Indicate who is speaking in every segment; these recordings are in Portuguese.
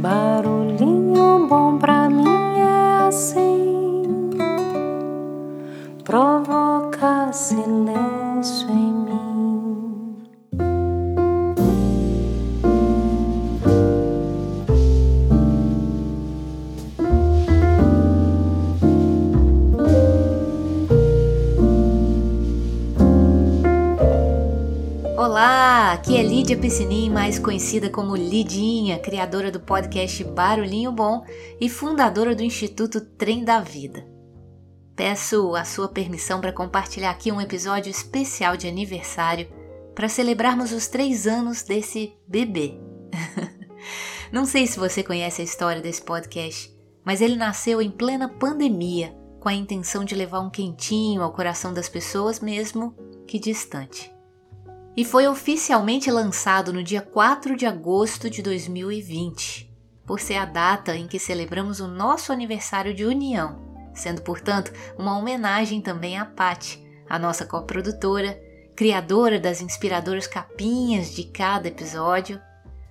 Speaker 1: Barulhinho bom pra
Speaker 2: Lídia Piscinin, mais conhecida como Lidinha, criadora do podcast Barulhinho Bom e fundadora do Instituto Trem da Vida. Peço a sua permissão para compartilhar aqui um episódio especial de aniversário para celebrarmos os três anos desse bebê. Não sei se você conhece a história desse podcast, mas ele nasceu em plena pandemia com a intenção de levar um quentinho ao coração das pessoas, mesmo que distante e foi oficialmente lançado no dia 4 de agosto de 2020, por ser a data em que celebramos o nosso aniversário de união, sendo, portanto, uma homenagem também a Pat, a nossa coprodutora, criadora das inspiradoras capinhas de cada episódio,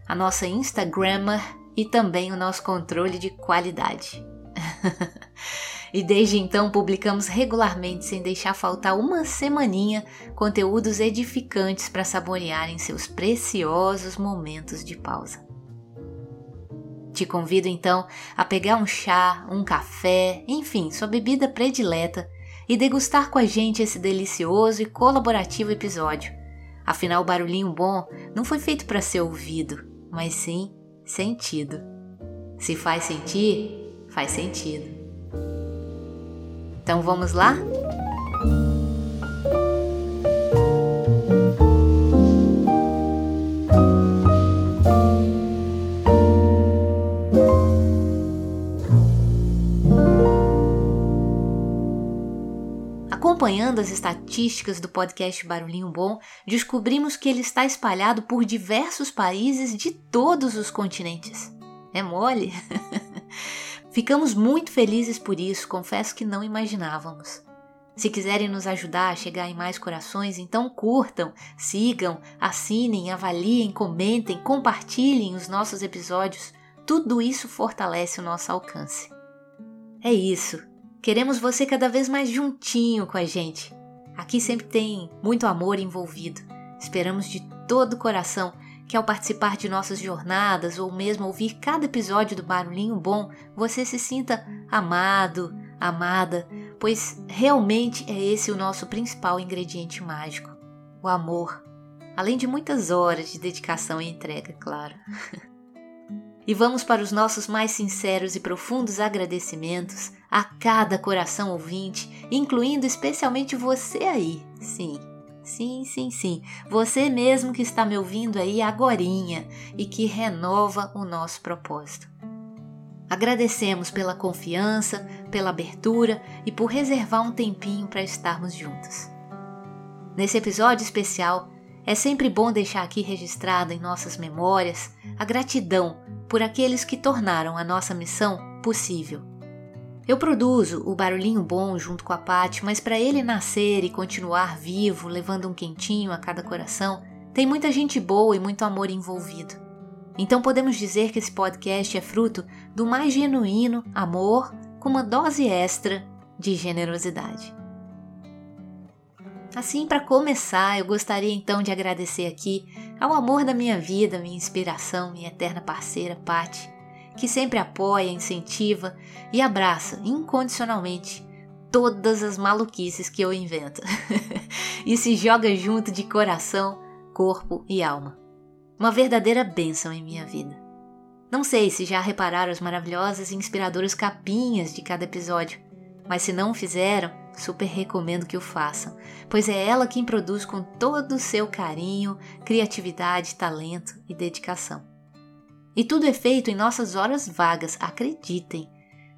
Speaker 2: a nossa Instagrammer e também o nosso controle de qualidade. e desde então publicamos regularmente, sem deixar faltar uma semaninha, conteúdos edificantes para saborear em seus preciosos momentos de pausa. Te convido então a pegar um chá, um café, enfim, sua bebida predileta e degustar com a gente esse delicioso e colaborativo episódio. Afinal, o barulhinho bom não foi feito para ser ouvido, mas sim sentido. Se faz sentir, faz sentido. Então vamos lá? Acompanhando as estatísticas do podcast Barulhinho Bom, descobrimos que ele está espalhado por diversos países de todos os continentes. É mole? Ficamos muito felizes por isso, confesso que não imaginávamos. Se quiserem nos ajudar a chegar em mais corações, então curtam, sigam, assinem, avaliem, comentem, compartilhem os nossos episódios. Tudo isso fortalece o nosso alcance. É isso. Queremos você cada vez mais juntinho com a gente. Aqui sempre tem muito amor envolvido. Esperamos de todo o coração que ao participar de nossas jornadas ou mesmo ouvir cada episódio do Barulhinho Bom, você se sinta amado, amada, pois realmente é esse o nosso principal ingrediente mágico: o amor, além de muitas horas de dedicação e entrega, claro. e vamos para os nossos mais sinceros e profundos agradecimentos a cada coração ouvinte, incluindo especialmente você aí, sim Sim, sim, sim. Você mesmo que está me ouvindo aí agorinha e que renova o nosso propósito. Agradecemos pela confiança, pela abertura e por reservar um tempinho para estarmos juntos. Nesse episódio especial, é sempre bom deixar aqui registrada em nossas memórias a gratidão por aqueles que tornaram a nossa missão possível eu produzo o barulhinho bom junto com a Paty, mas para ele nascer e continuar vivo, levando um quentinho a cada coração, tem muita gente boa e muito amor envolvido. Então podemos dizer que esse podcast é fruto do mais genuíno amor com uma dose extra de generosidade. Assim, para começar, eu gostaria então de agradecer aqui ao amor da minha vida, minha inspiração, minha eterna parceira, Paty que sempre apoia, incentiva e abraça incondicionalmente todas as maluquices que eu invento e se joga junto de coração, corpo e alma. Uma verdadeira bênção em minha vida. Não sei se já repararam as maravilhosas e inspiradoras capinhas de cada episódio, mas se não fizeram, super recomendo que o façam, pois é ela quem produz com todo o seu carinho, criatividade, talento e dedicação. E tudo é feito em nossas horas vagas, acreditem.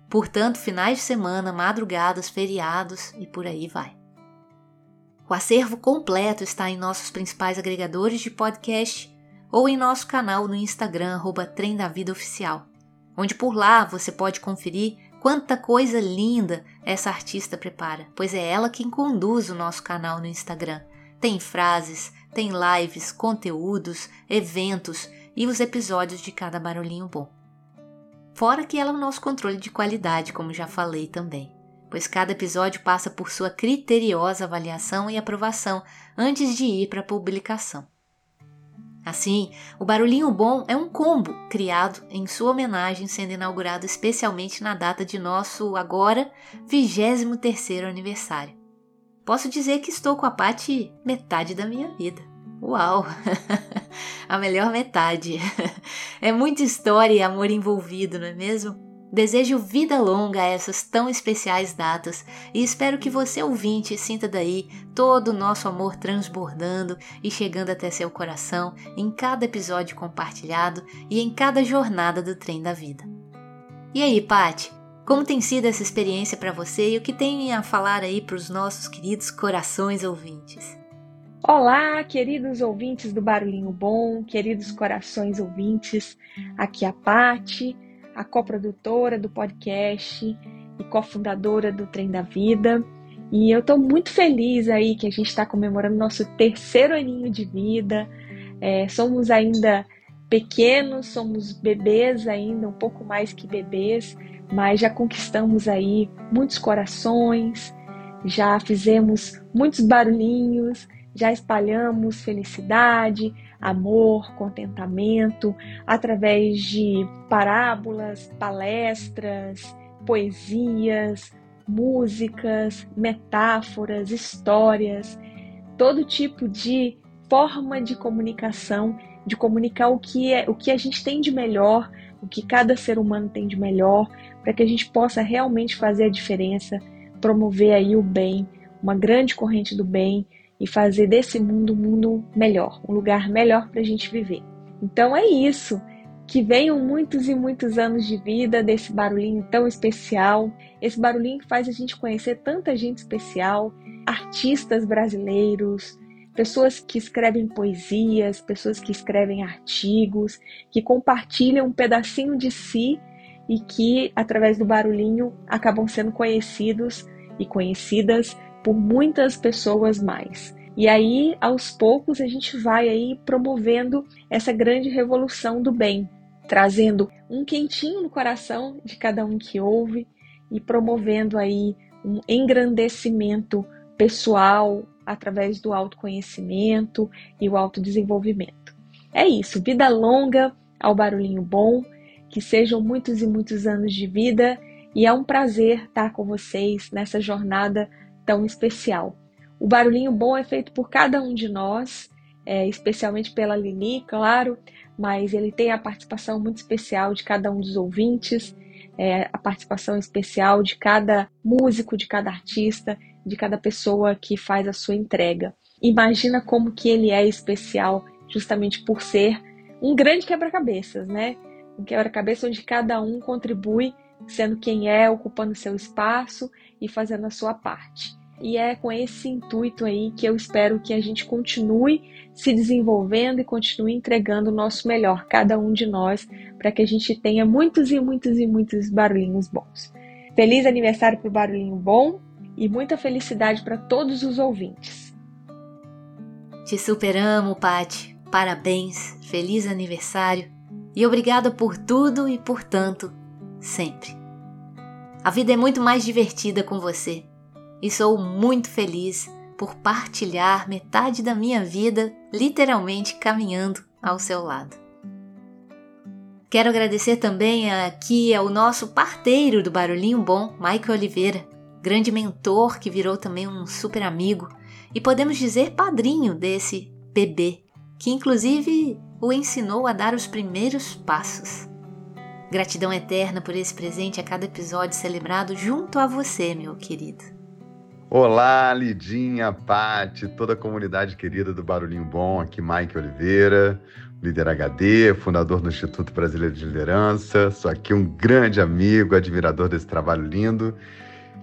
Speaker 2: Portanto, finais de semana, madrugadas, feriados e por aí vai. O acervo completo está em nossos principais agregadores de podcast ou em nosso canal no Instagram, arroba Trem da Vida Oficial, onde por lá você pode conferir quanta coisa linda essa artista prepara, pois é ela quem conduz o nosso canal no Instagram. Tem frases, tem lives, conteúdos, eventos e os episódios de cada barulhinho bom. Fora que ela é o nosso controle de qualidade, como já falei também, pois cada episódio passa por sua criteriosa avaliação e aprovação antes de ir para a publicação. Assim, o Barulhinho Bom é um combo criado em sua homenagem, sendo inaugurado especialmente na data de nosso agora 23º aniversário. Posso dizer que estou com a Pati metade da minha vida. Uau! a melhor metade. é muita história e amor envolvido, não é mesmo? Desejo vida longa a essas tão especiais datas e espero que você ouvinte sinta daí todo o nosso amor transbordando e chegando até seu coração em cada episódio compartilhado e em cada jornada do trem da vida. E aí, Pati, como tem sido essa experiência para você e o que tem a falar aí para os nossos queridos corações ouvintes?
Speaker 3: Olá, queridos ouvintes do Barulhinho Bom, queridos corações ouvintes, aqui é a Pati a coprodutora do podcast e cofundadora do Trem da Vida. E eu estou muito feliz aí que a gente está comemorando nosso terceiro aninho de vida. É, somos ainda pequenos, somos bebês ainda, um pouco mais que bebês, mas já conquistamos aí muitos corações, já fizemos muitos barulhinhos, já espalhamos felicidade, amor, contentamento, através de parábolas, palestras, poesias, músicas, metáforas, histórias, todo tipo de forma de comunicação, de comunicar o que é, o que a gente tem de melhor, o que cada ser humano tem de melhor, para que a gente possa realmente fazer a diferença, promover aí o bem, uma grande corrente do bem e fazer desse mundo um mundo melhor, um lugar melhor para a gente viver. Então é isso. Que venham muitos e muitos anos de vida desse barulhinho tão especial, esse barulhinho que faz a gente conhecer tanta gente especial, artistas brasileiros, pessoas que escrevem poesias, pessoas que escrevem artigos, que compartilham um pedacinho de si e que, através do barulhinho, acabam sendo conhecidos e conhecidas por muitas pessoas mais. E aí, aos poucos, a gente vai aí promovendo essa grande revolução do bem, trazendo um quentinho no coração de cada um que ouve e promovendo aí um engrandecimento pessoal através do autoconhecimento e o autodesenvolvimento. É isso, vida longa ao barulhinho bom, que sejam muitos e muitos anos de vida e é um prazer estar com vocês nessa jornada tão especial. O barulhinho bom é feito por cada um de nós, é, especialmente pela Lili, claro, mas ele tem a participação muito especial de cada um dos ouvintes, é, a participação especial de cada músico, de cada artista, de cada pessoa que faz a sua entrega. Imagina como que ele é especial justamente por ser um grande quebra-cabeças, né? Um quebra-cabeça onde cada um contribui sendo quem é, ocupando seu espaço e fazendo a sua parte. E é com esse intuito aí que eu espero que a gente continue se desenvolvendo e continue entregando o nosso melhor, cada um de nós, para que a gente tenha muitos e muitos e muitos barulhinhos bons. Feliz aniversário para o Barulhinho Bom e muita felicidade para todos os ouvintes.
Speaker 2: Te superamos, Pati. Parabéns, feliz aniversário e obrigada por tudo e por tanto, sempre. A vida é muito mais divertida com você e sou muito feliz por partilhar metade da minha vida literalmente caminhando ao seu lado. Quero agradecer também aqui ao nosso parteiro do Barulhinho Bom, Michael Oliveira, grande mentor que virou também um super amigo e podemos dizer padrinho desse bebê, que inclusive o ensinou a dar os primeiros passos. Gratidão eterna por esse presente a cada episódio celebrado junto a você, meu querido.
Speaker 4: Olá, Lidinha, Pati, toda a comunidade querida do Barulhinho Bom, aqui Mike Oliveira, líder HD, fundador do Instituto Brasileiro de Liderança. Sou aqui um grande amigo, admirador desse trabalho lindo.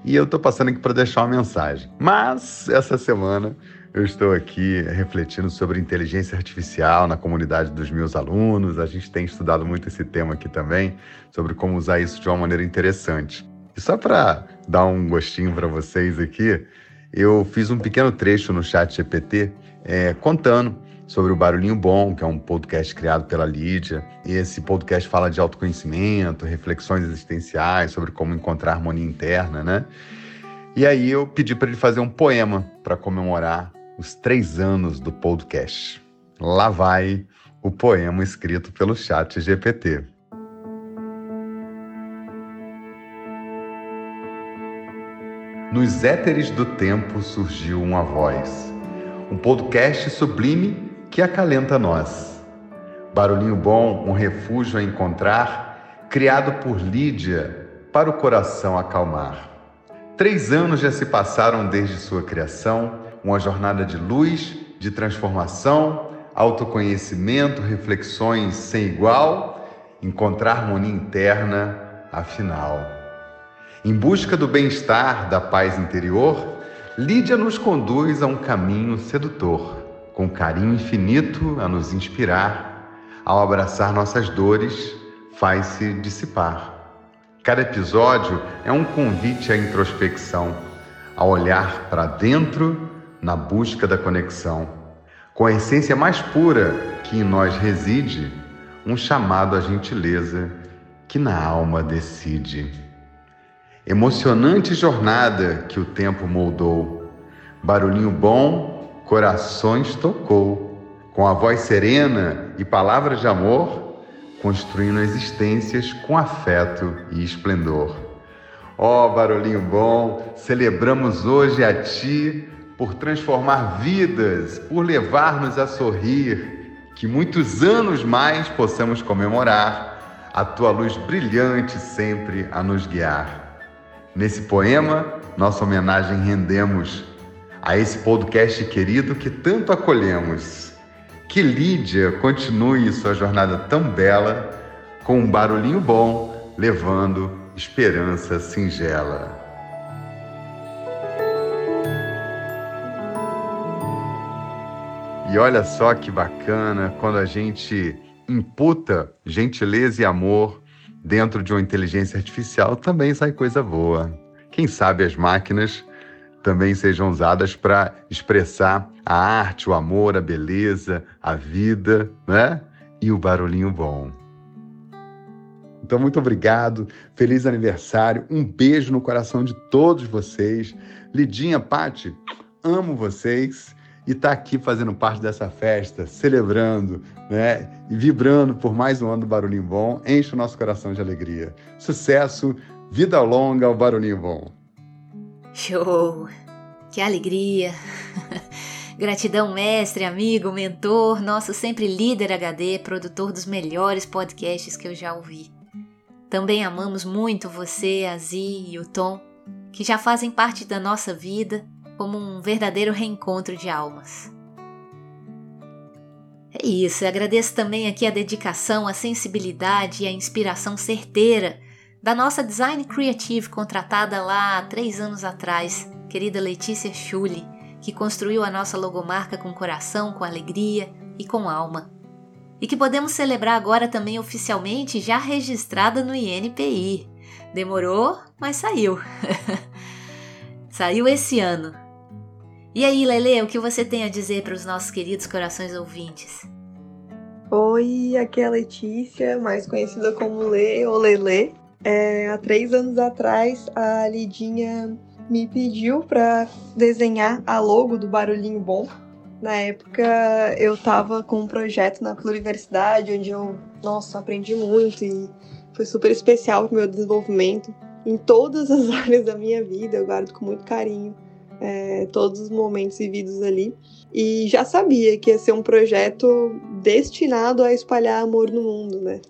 Speaker 4: E eu tô passando aqui para deixar uma mensagem. Mas essa semana eu estou aqui refletindo sobre inteligência artificial na comunidade dos meus alunos. A gente tem estudado muito esse tema aqui também, sobre como usar isso de uma maneira interessante. E só para dar um gostinho para vocês aqui, eu fiz um pequeno trecho no chat GPT é, contando sobre o Barulhinho Bom, que é um podcast criado pela Lídia. E esse podcast fala de autoconhecimento, reflexões existenciais sobre como encontrar harmonia interna, né? E aí eu pedi para ele fazer um poema para comemorar os três anos do podcast. Lá vai o poema escrito pelo chat GPT. Nos éteres do tempo surgiu uma voz, um podcast sublime que acalenta nós. Barulhinho bom, um refúgio a encontrar, criado por Lídia para o coração acalmar. Três anos já se passaram desde sua criação, uma jornada de luz, de transformação, autoconhecimento, reflexões sem igual, encontrar harmonia interna, afinal. Em busca do bem-estar, da paz interior, Lídia nos conduz a um caminho sedutor, com carinho infinito a nos inspirar. Ao abraçar nossas dores, faz-se dissipar. Cada episódio é um convite à introspecção, a olhar para dentro na busca da conexão. Com a essência mais pura que em nós reside, um chamado à gentileza que na alma decide. Emocionante jornada que o tempo moldou. Barulhinho bom, corações tocou. Com a voz serena e palavras de amor, construindo existências com afeto e esplendor. Ó oh, barulhinho bom, celebramos hoje a Ti por transformar vidas, por levar-nos a sorrir, que muitos anos mais possamos comemorar a Tua luz brilhante sempre a nos guiar. Nesse poema, nossa homenagem rendemos a esse podcast querido que tanto acolhemos. Que Lídia continue sua jornada tão bela, com um barulhinho bom, levando esperança singela. E olha só que bacana quando a gente imputa gentileza e amor dentro de uma inteligência artificial também sai coisa boa. Quem sabe as máquinas também sejam usadas para expressar a arte, o amor, a beleza, a vida, né? E o barulhinho bom. Então, muito obrigado, feliz aniversário, um beijo no coração de todos vocês. Lidinha, Pati, amo vocês e estar tá aqui fazendo parte dessa festa, celebrando, né? E vibrando por mais um ano do Barulhinho Bom, enche o nosso coração de alegria. Sucesso, vida longa ao Barulhinho Bom.
Speaker 2: Show! Que alegria! Gratidão, mestre, amigo, mentor, nosso sempre líder HD, produtor dos melhores podcasts que eu já ouvi. Também amamos muito você, a Zi e o Tom, que já fazem parte da nossa vida como um verdadeiro reencontro de almas. É isso, eu agradeço também aqui a dedicação, a sensibilidade e a inspiração certeira da nossa design creative contratada lá três anos atrás, querida Letícia Schulli, que construiu a nossa logomarca com coração, com alegria e com alma. E que podemos celebrar agora também oficialmente já registrada no INPI. Demorou, mas saiu. saiu esse ano, e aí, Lele, o que você tem a dizer para os nossos queridos corações ouvintes?
Speaker 5: Oi, aqui é a Letícia, mais conhecida como Lê ou Lele. É, há três anos atrás, a Lidinha me pediu para desenhar a logo do Barulhinho Bom. Na época, eu estava com um projeto na Pluriversidade, onde eu, nossa, aprendi muito e foi super especial para o meu desenvolvimento em todas as áreas da minha vida. Eu guardo com muito carinho é, todos os momentos vividos ali. E já sabia que ia ser um projeto destinado a espalhar amor no mundo, né?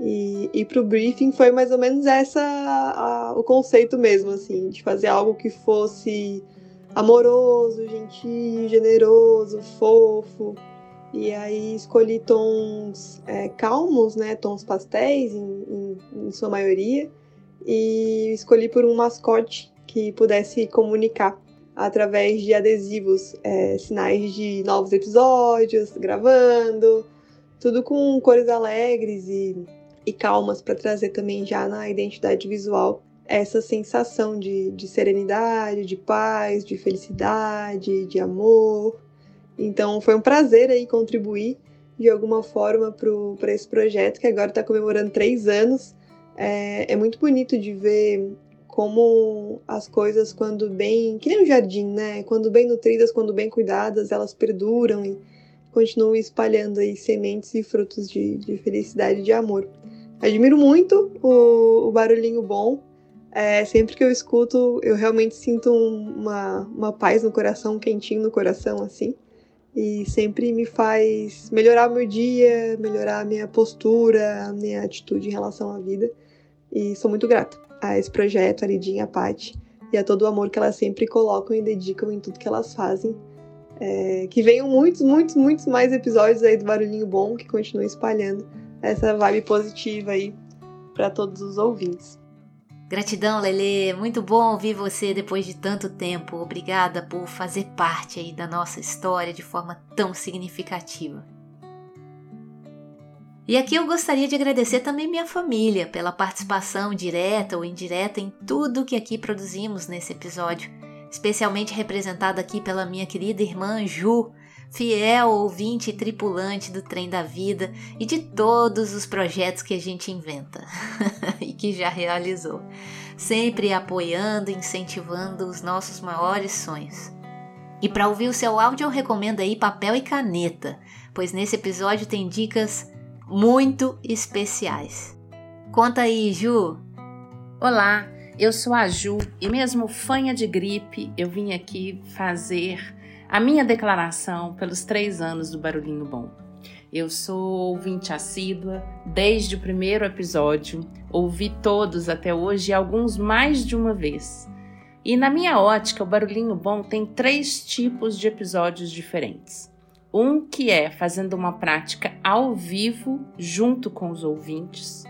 Speaker 5: E, e para o briefing foi mais ou menos essa a, o conceito mesmo, assim, de fazer algo que fosse amoroso, gentil, generoso, fofo. E aí escolhi tons é, calmos, né? Tons pastéis, em, em, em sua maioria. E escolhi por um mascote que pudesse comunicar através de adesivos, é, sinais de novos episódios, gravando, tudo com cores alegres e, e calmas para trazer também já na identidade visual essa sensação de, de serenidade, de paz, de felicidade, de amor. Então foi um prazer aí contribuir de alguma forma para esse projeto que agora está comemorando três anos. É, é, muito bonito de ver como as coisas, quando bem. que nem um jardim, né? Quando bem nutridas, quando bem cuidadas, elas perduram e continuam espalhando aí sementes e frutos de, de felicidade e de amor. Admiro muito o, o barulhinho bom. É, sempre que eu escuto, eu realmente sinto uma, uma paz no coração, um quentinho no coração, assim. E sempre me faz melhorar meu dia, melhorar a minha postura, a minha atitude em relação à vida. E sou muito grata a esse projeto, a Lidinha, a Paty, e a todo o amor que elas sempre colocam e dedicam em tudo que elas fazem. É, que venham muitos, muitos, muitos mais episódios aí do Barulhinho Bom, que continue espalhando essa vibe positiva aí para todos os ouvintes.
Speaker 2: Gratidão, Lele. Muito bom ouvir você depois de tanto tempo. Obrigada por fazer parte aí da nossa história de forma tão significativa. E aqui eu gostaria de agradecer também minha família pela participação direta ou indireta em tudo que aqui produzimos nesse episódio, especialmente representada aqui pela minha querida irmã Ju, fiel ouvinte e tripulante do Trem da Vida e de todos os projetos que a gente inventa e que já realizou, sempre apoiando e incentivando os nossos maiores sonhos. E para ouvir o seu áudio eu recomendo aí papel e caneta, pois nesse episódio tem dicas muito especiais. Conta aí, Ju.
Speaker 6: Olá, eu sou a Ju e mesmo fanha de gripe, eu vim aqui fazer a minha declaração pelos três anos do Barulhinho Bom. Eu sou ouvinte assídua desde o primeiro episódio, ouvi todos até hoje e alguns mais de uma vez. E na minha ótica, o Barulhinho Bom tem três tipos de episódios diferentes. Um que é fazendo uma prática ao vivo junto com os ouvintes.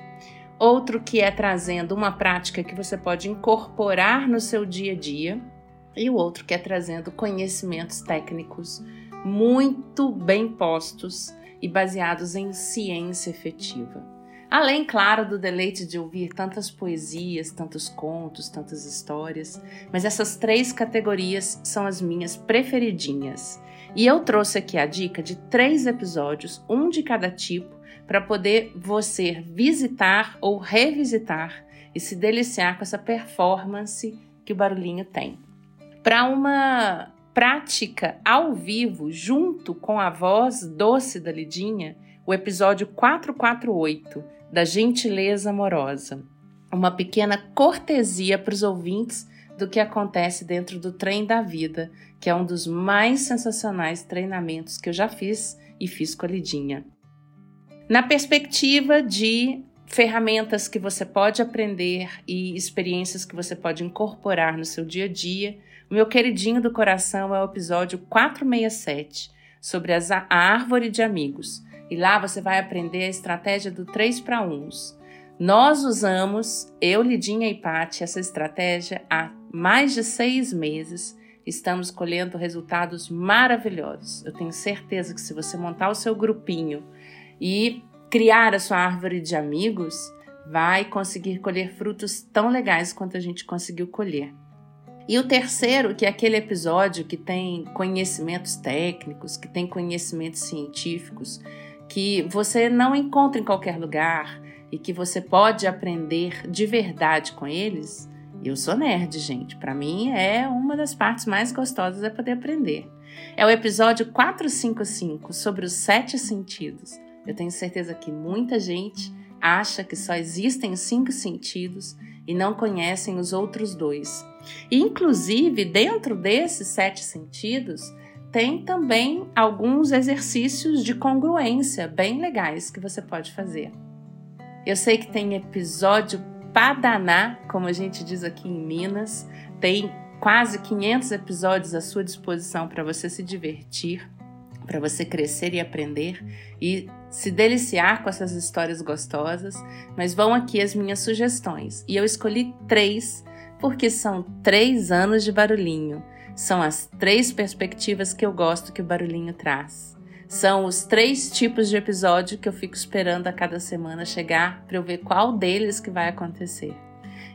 Speaker 6: Outro que é trazendo uma prática que você pode incorporar no seu dia a dia. E o outro que é trazendo conhecimentos técnicos muito bem postos e baseados em ciência efetiva. Além, claro, do deleite de ouvir tantas poesias, tantos contos, tantas histórias, mas essas três categorias são as minhas preferidinhas. E eu trouxe aqui a dica de três episódios, um de cada tipo, para poder você visitar ou revisitar e se deliciar com essa performance que o barulhinho tem. Para uma prática ao vivo, junto com a voz doce da Lidinha, o episódio 448 da Gentileza Amorosa. Uma pequena cortesia para os ouvintes do que acontece dentro do trem da vida, que é um dos mais sensacionais treinamentos que eu já fiz e fiz com a Lidinha. Na perspectiva de ferramentas que você pode aprender e experiências que você pode incorporar no seu dia a dia, o meu queridinho do coração é o episódio 467 sobre as, a árvore de amigos. E lá você vai aprender a estratégia do 3 para 1. Nós usamos, eu, Lidinha e Pati, essa estratégia há mais de seis meses, estamos colhendo resultados maravilhosos. Eu tenho certeza que se você montar o seu grupinho e criar a sua árvore de amigos, vai conseguir colher frutos tão legais quanto a gente conseguiu colher. E o terceiro, que é aquele episódio que tem conhecimentos técnicos, que tem conhecimentos científicos, que você não encontra em qualquer lugar e que você pode aprender de verdade com eles, eu sou nerd, gente. Para mim é uma das partes mais gostosas é poder aprender. É o episódio 455 sobre os sete sentidos. Eu tenho certeza que muita gente acha que só existem cinco sentidos e não conhecem os outros dois. Inclusive, dentro desses sete sentidos, tem também alguns exercícios de congruência bem legais que você pode fazer. Eu sei que tem episódio Padaná, como a gente diz aqui em Minas. Tem quase 500 episódios à sua disposição para você se divertir, para você crescer e aprender e se deliciar com essas histórias gostosas. Mas vão aqui as minhas sugestões. E eu escolhi três porque são três anos de barulhinho. São as três perspectivas que eu gosto que o barulhinho traz. São os três tipos de episódio que eu fico esperando a cada semana chegar para eu ver qual deles que vai acontecer.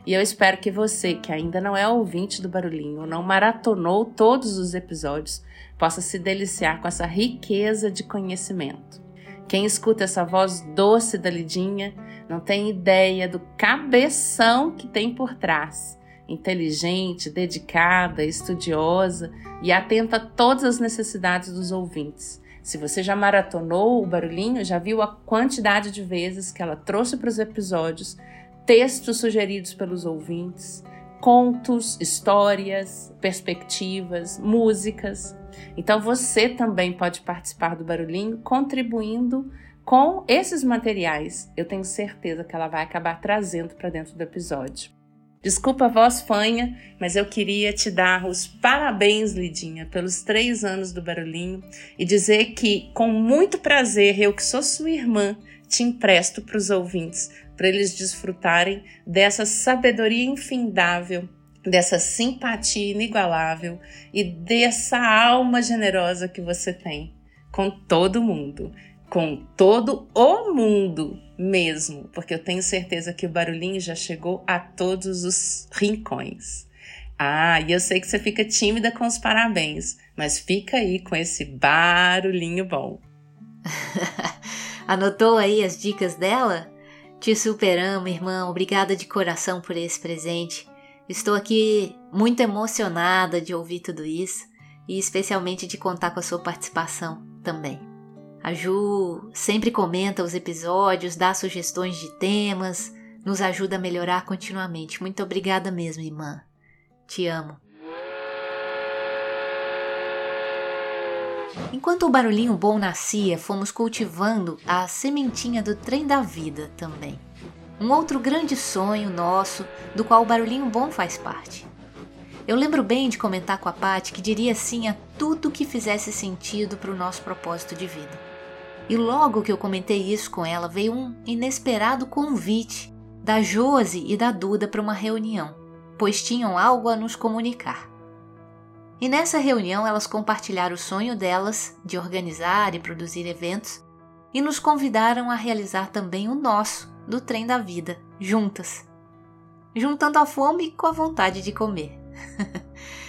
Speaker 6: E eu espero que você, que ainda não é ouvinte do Barulhinho, não maratonou todos os episódios, possa se deliciar com essa riqueza de conhecimento. Quem escuta essa voz doce da Lidinha não tem ideia do cabeção que tem por trás. Inteligente, dedicada, estudiosa e atenta a todas as necessidades dos ouvintes. Se você já maratonou o barulhinho, já viu a quantidade de vezes que ela trouxe para os episódios textos sugeridos pelos ouvintes, contos, histórias, perspectivas, músicas. Então você também pode participar do barulhinho contribuindo com esses materiais. Eu tenho certeza que ela vai acabar trazendo para dentro do episódio. Desculpa a voz fanha, mas eu queria te dar os parabéns, Lidinha, pelos três anos do Barulhinho e dizer que, com muito prazer, eu que sou sua irmã, te empresto para os ouvintes, para eles desfrutarem dessa sabedoria infindável, dessa simpatia inigualável e dessa alma generosa que você tem com todo mundo, com todo o mundo mesmo, porque eu tenho certeza que o barulhinho já chegou a todos os rincões. Ah, e eu sei que você fica tímida com os parabéns, mas fica aí com esse barulhinho bom.
Speaker 2: Anotou aí as dicas dela? Te superamos, irmã. Obrigada de coração por esse presente. Estou aqui muito emocionada de ouvir tudo isso e especialmente de contar com a sua participação também. A Ju sempre comenta os episódios, dá sugestões de temas, nos ajuda a melhorar continuamente. Muito obrigada mesmo, irmã. Te amo. Enquanto o barulhinho bom nascia, fomos cultivando a sementinha do trem da vida também. Um outro grande sonho nosso, do qual o barulhinho bom faz parte. Eu lembro bem de comentar com a Paty que diria sim a tudo que fizesse sentido para o nosso propósito de vida. E logo que eu comentei isso com ela, veio um inesperado convite da Josi e da Duda para uma reunião, pois tinham algo a nos comunicar. E nessa reunião elas compartilharam o sonho delas de organizar e produzir eventos e nos convidaram a realizar também o nosso, do trem da vida, juntas, juntando a fome com a vontade de comer.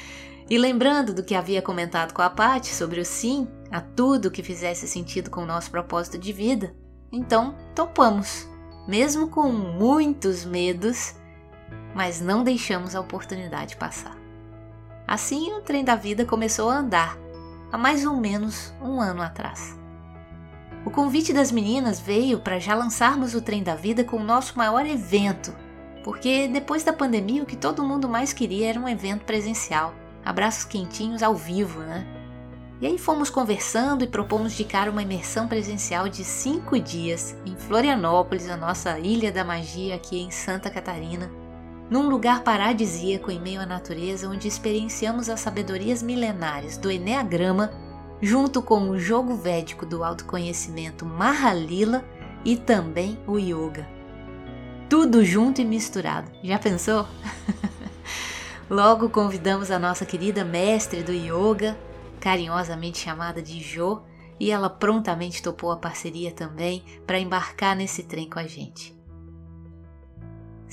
Speaker 2: e lembrando do que havia comentado com a Paty sobre o sim a tudo que fizesse sentido com o nosso propósito de vida, então topamos, mesmo com muitos medos, mas não deixamos a oportunidade passar. Assim, o trem da vida começou a andar, há mais ou menos um ano atrás. O convite das meninas veio para já lançarmos o trem da vida com o nosso maior evento, porque depois da pandemia o que todo mundo mais queria era um evento presencial, abraços quentinhos ao vivo, né? E aí fomos conversando e propomos de cara uma imersão presencial de cinco dias em Florianópolis, a nossa ilha da magia aqui em Santa Catarina, num lugar paradisíaco em meio à natureza onde experienciamos as sabedorias milenares do Enneagrama, junto com o jogo védico do autoconhecimento Mahalila e também o Yoga. Tudo junto e misturado. Já pensou? Logo convidamos a nossa querida mestre do Yoga, carinhosamente chamada de Jo, e ela prontamente topou a parceria também para embarcar nesse trem com a gente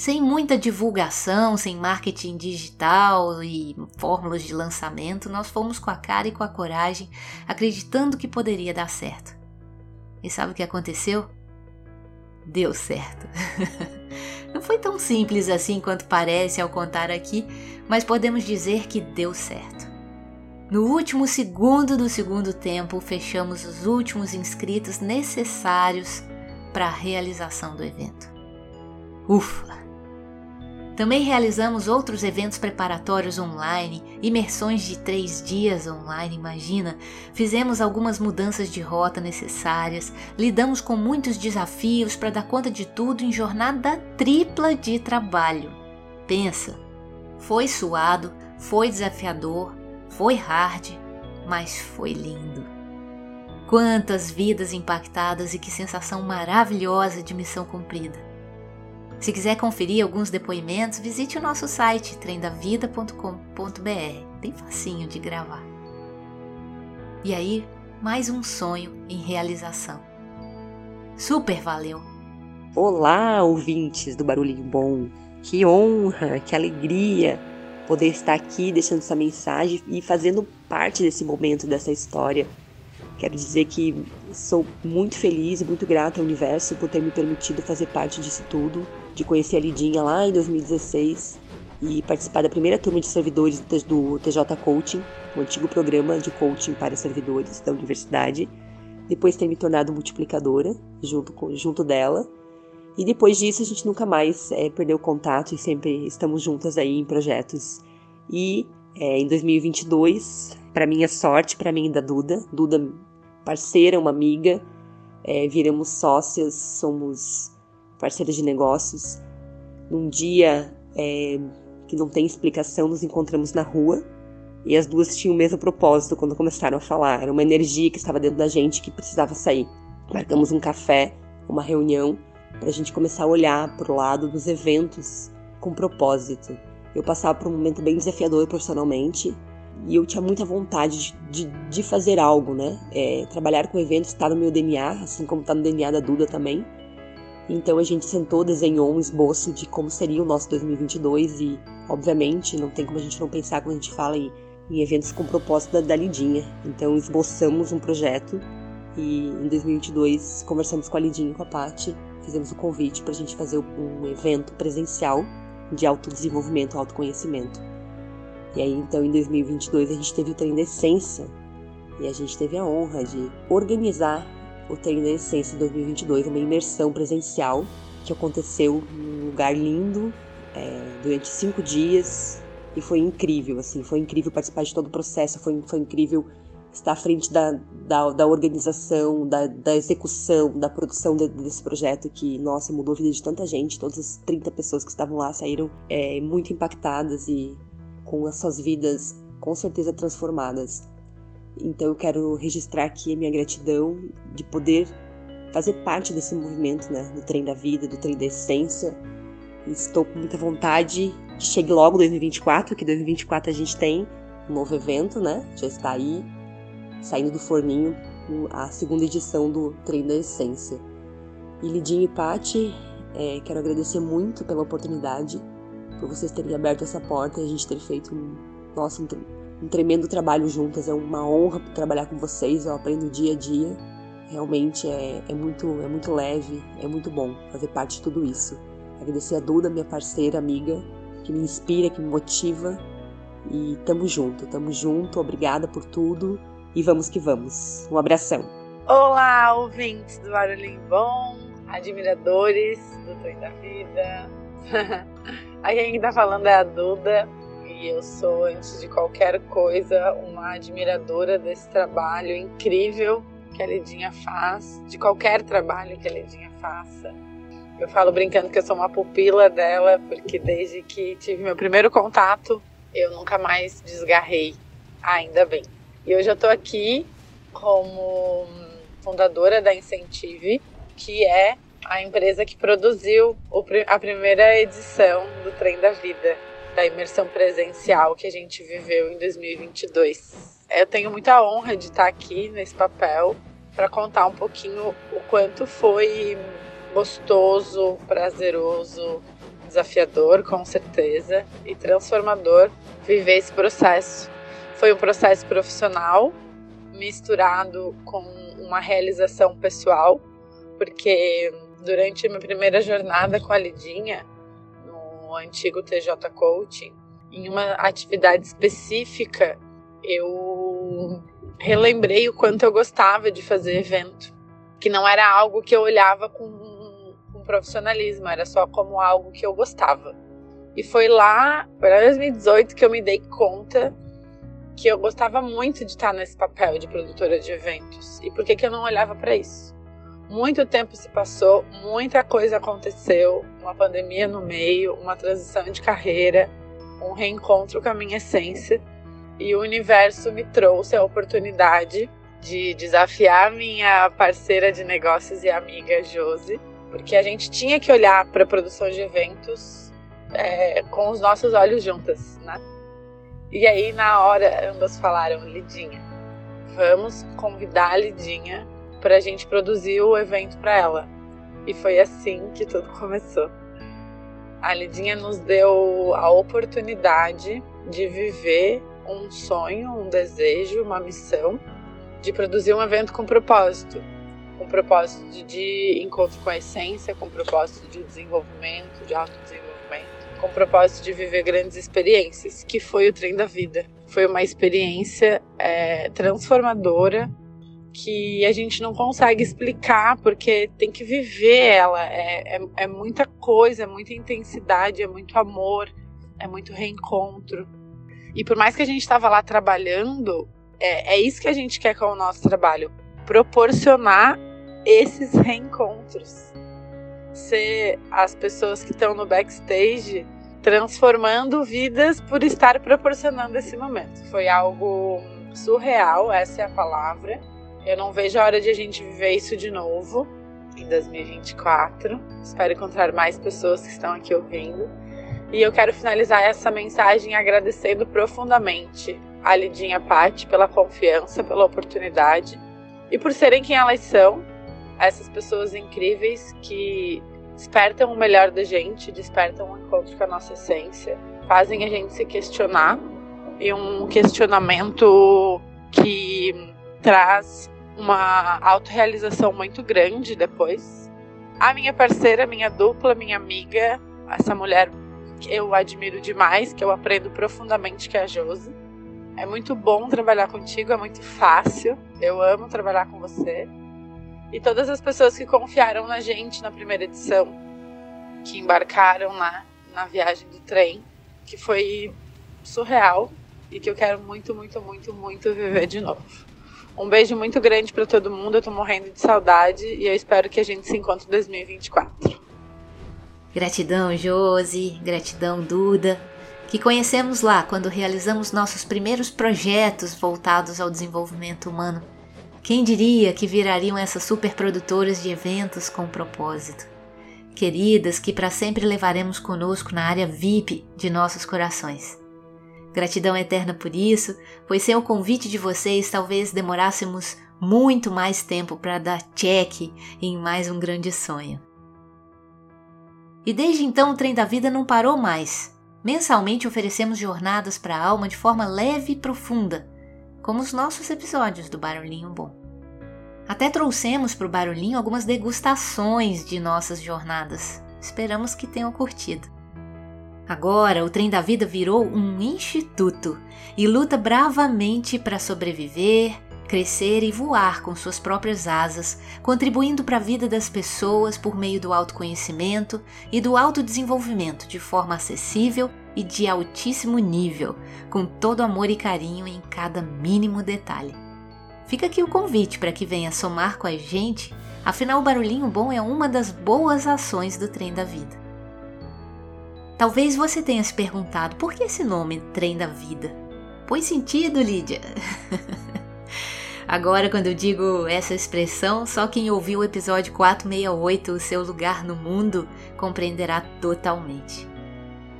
Speaker 2: sem muita divulgação, sem marketing digital e fórmulas de lançamento, nós fomos com a cara e com a coragem, acreditando que poderia dar certo. E sabe o que aconteceu? Deu certo. Não foi tão simples assim quanto parece ao contar aqui, mas podemos dizer que deu certo. No último segundo do segundo tempo, fechamos os últimos inscritos necessários para a realização do evento. Ufa! Também realizamos outros eventos preparatórios online, imersões de três dias online, imagina. Fizemos algumas mudanças de rota necessárias, lidamos com muitos desafios para dar conta de tudo em jornada tripla de trabalho. Pensa, foi suado, foi desafiador, foi hard, mas foi lindo. Quantas vidas impactadas e que sensação maravilhosa de missão cumprida. Se quiser conferir alguns depoimentos, visite o nosso site trendavida.com.br. Bem facinho de gravar. E aí, mais um sonho em realização. Super valeu!
Speaker 7: Olá, ouvintes do Barulhinho Bom! Que honra, que alegria poder estar aqui deixando essa mensagem e fazendo parte desse momento, dessa história. Quero dizer que sou muito feliz e muito grata ao universo por ter me permitido fazer parte disso tudo, de conhecer a Lidinha lá em 2016 e participar da primeira turma de servidores do TJ Coaching, o antigo programa de coaching para servidores da universidade. Depois ter me tornado multiplicadora junto, com, junto dela. E depois disso a gente nunca mais é, perdeu contato e sempre estamos juntas aí em projetos. E é, em 2022, para minha sorte, para mim da Duda, Duda parceira, uma amiga, é, viramos sócias, somos parceiras de negócios. Num dia é, que não tem explicação, nos encontramos na rua e as duas tinham o mesmo propósito quando começaram a falar. Era uma energia que estava dentro da gente que precisava sair. Marcamos um café, uma reunião, para a gente começar a olhar para o lado dos eventos com propósito. Eu passava por um momento bem desafiador profissionalmente e eu tinha muita vontade de, de, de fazer algo, né? É, trabalhar com eventos está no meu DNA, assim como está no DNA da Duda também. Então a gente sentou, desenhou um esboço de como seria o nosso 2022 e, obviamente, não tem como a gente não pensar quando a gente fala em, em eventos com propósito da, da Lidinha. Então esboçamos um projeto e em 2022 conversamos com a Lidinha e com a Paty, fizemos o convite para a gente fazer um evento presencial de autodesenvolvimento, autoconhecimento. E aí então em 2022 a gente teve o trem da essência e a gente teve a honra de organizar o Treino da Essência 2022, uma imersão presencial que aconteceu num lugar lindo é, durante cinco dias e foi incrível, assim, foi incrível participar de todo o processo, foi, foi incrível estar à frente da, da, da organização, da, da, execução, da produção de, desse projeto que, nossa, mudou a vida de tanta gente, todas as 30 pessoas que estavam lá saíram é, muito impactadas e com as suas vidas com certeza transformadas. Então eu quero registrar aqui a minha gratidão de poder fazer parte desse movimento, né, do trem da vida, do trem da essência. estou com muita vontade de chegue logo 2024, que 2024 a gente tem um novo evento, né? Já está aí saindo do forninho a segunda edição do Trem da Essência. E Lidinho e Pati, é, quero agradecer muito pela oportunidade, por vocês terem aberto essa porta e a gente ter feito um, nossa, um, um tremendo trabalho juntas. É uma honra trabalhar com vocês, eu aprendo dia a dia. Realmente é, é, muito, é muito leve, é muito bom fazer parte de tudo isso. Agradecer a Duda, minha parceira, amiga, que me inspira, que me motiva. E tamo junto, tamo junto, obrigada por tudo e vamos que vamos. Um abração.
Speaker 8: Olá, ouvintes do Barulhinho Bom, admiradores do Trem da Vida. Aqui quem tá falando é a Duda e eu sou, antes de qualquer coisa, uma admiradora desse trabalho incrível que a Lidinha faz, de qualquer trabalho que a Lidinha faça. Eu falo brincando que eu sou uma pupila dela, porque desde que tive meu primeiro contato, eu nunca mais desgarrei, ainda bem. E hoje eu tô aqui como fundadora da Incentive, que é a empresa que produziu a primeira edição do Trem da Vida, da imersão presencial que a gente viveu em 2022. Eu tenho muita honra de estar aqui nesse papel para contar um pouquinho o quanto foi gostoso, prazeroso, desafiador, com certeza, e transformador viver esse processo. Foi um processo profissional misturado com uma realização pessoal, porque durante a minha primeira jornada com a Lidinha, antigo TJ Coaching, em uma atividade específica, eu relembrei o quanto eu gostava de fazer evento, que não era algo que eu olhava com, com profissionalismo, era só como algo que eu gostava. E foi lá, para 2018, que eu me dei conta que eu gostava muito de estar nesse papel de produtora de eventos. E por que, que eu não olhava para isso? Muito tempo se passou, muita coisa aconteceu, uma pandemia no meio, uma transição de carreira, um reencontro com a minha essência, e o universo me trouxe a oportunidade de desafiar minha parceira de negócios e amiga Josi, porque a gente tinha que olhar para a produção de eventos é, com os nossos olhos juntas, né? E aí, na hora, ambas falaram: Lidinha, vamos convidar a Lidinha para a gente produzir o evento para ela. E foi assim que tudo começou. A Lidinha nos deu a oportunidade de viver um sonho, um desejo, uma missão de produzir um evento com propósito. Com propósito de, de encontro com a essência, com propósito de desenvolvimento, de autodesenvolvimento, com propósito de viver grandes experiências, que foi o trem da vida. Foi uma experiência é, transformadora que a gente não consegue explicar porque tem que viver ela. É, é, é muita coisa, é muita intensidade, é muito amor, é muito reencontro. E por mais que a gente estava lá trabalhando, é, é isso que a gente quer com o nosso trabalho: proporcionar esses reencontros. Ser as pessoas que estão no backstage transformando vidas por estar proporcionando esse momento. Foi algo surreal, essa é a palavra. Eu não vejo a hora de a gente viver isso de novo em 2024. Espero encontrar mais pessoas que estão aqui ouvindo. E eu quero finalizar essa mensagem agradecendo profundamente a Lidinha Patti pela confiança, pela oportunidade e por serem quem elas são, essas pessoas incríveis que despertam o melhor da gente, despertam o um encontro com a nossa essência, fazem a gente se questionar e um questionamento que traz uma autorrealização muito grande depois. A minha parceira, minha dupla, minha amiga, essa mulher que eu admiro demais, que eu aprendo profundamente, que é a Josi. É muito bom trabalhar contigo, é muito fácil. Eu amo trabalhar com você. E todas as pessoas que confiaram na gente na primeira edição, que embarcaram na, na viagem do trem, que foi surreal e que eu quero muito, muito, muito, muito viver de novo. Um beijo muito grande para todo mundo. Eu tô morrendo de saudade e eu espero que a gente se encontre em 2024.
Speaker 2: Gratidão, Josi. Gratidão, Duda. Que conhecemos lá quando realizamos nossos primeiros projetos voltados ao desenvolvimento humano. Quem diria que virariam essas superprodutoras de eventos com propósito? Queridas que para sempre levaremos conosco na área VIP de nossos corações. Gratidão eterna por isso, pois sem o convite de vocês talvez demorássemos muito mais tempo para dar check em mais um grande sonho. E desde então o trem da vida não parou mais. Mensalmente oferecemos jornadas para a alma de forma leve e profunda, como os nossos episódios do Barulhinho Bom. Até trouxemos para o Barulhinho algumas degustações de nossas jornadas. Esperamos que tenham curtido. Agora, o trem da vida virou um instituto e luta bravamente para sobreviver, crescer e voar com suas próprias asas, contribuindo para a vida das pessoas por meio do autoconhecimento e do autodesenvolvimento de forma acessível e de altíssimo nível, com todo amor e carinho em cada mínimo detalhe. Fica aqui o convite para que venha somar com a gente, afinal o barulhinho bom é uma das boas ações do trem da vida. Talvez você tenha se perguntado por que esse nome Trem da Vida? Põe sentido, Lídia? Agora, quando eu digo essa expressão, só quem ouviu o episódio 468, O Seu Lugar no Mundo, compreenderá totalmente.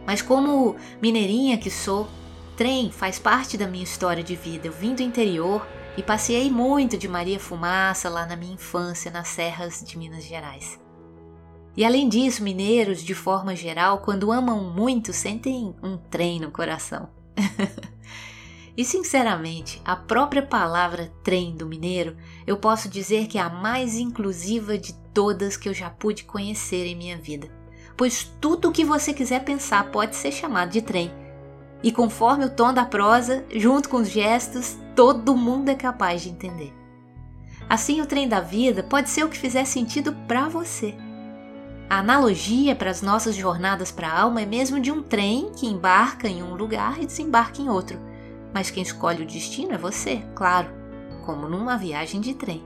Speaker 2: Mas, como mineirinha que sou, trem faz parte da minha história de vida. Eu vim do interior e passeei muito de Maria Fumaça lá na minha infância, nas serras de Minas Gerais. E além disso, mineiros, de forma geral, quando amam muito, sentem um trem no coração. e sinceramente, a própria palavra trem do mineiro, eu posso dizer que é a mais inclusiva de todas que eu já pude conhecer em minha vida. Pois tudo o que você quiser pensar pode ser chamado de trem. E conforme o tom da prosa, junto com os gestos, todo mundo é capaz de entender. Assim, o trem da vida pode ser o que fizer sentido para você. A analogia para as nossas jornadas para a alma é mesmo de um trem que embarca em um lugar e desembarca em outro. Mas quem escolhe o destino é você, claro, como numa viagem de trem.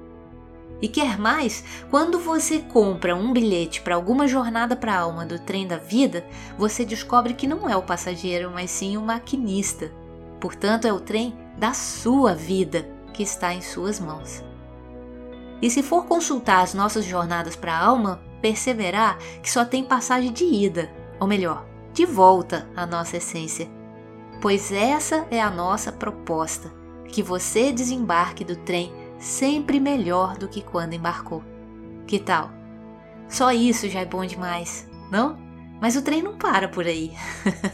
Speaker 2: E quer mais, quando você compra um bilhete para alguma jornada para a alma do trem da vida, você descobre que não é o passageiro, mas sim o maquinista. Portanto, é o trem da sua vida que está em suas mãos. E se for consultar as nossas jornadas para a alma, perseverar que só tem passagem de ida, ou melhor, de volta à nossa essência. Pois essa é a nossa proposta: que você desembarque do trem sempre melhor do que quando embarcou. Que tal? Só isso já é bom demais, não? Mas o trem não para por aí.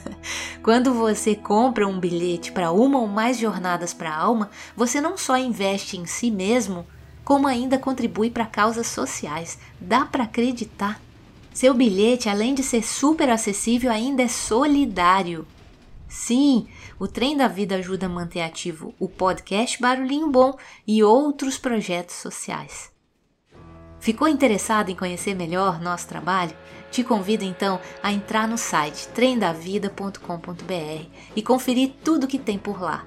Speaker 2: Quando você compra um bilhete para uma ou mais jornadas para a alma, você não só investe em si mesmo, como ainda contribui para causas sociais. Dá para acreditar? Seu bilhete, além de ser super acessível, ainda é solidário. Sim, o Trem da Vida ajuda a manter ativo o podcast Barulhinho Bom e outros projetos sociais. Ficou interessado em conhecer melhor nosso trabalho? Te convido então a entrar no site tremdavida.com.br e conferir tudo que tem por lá.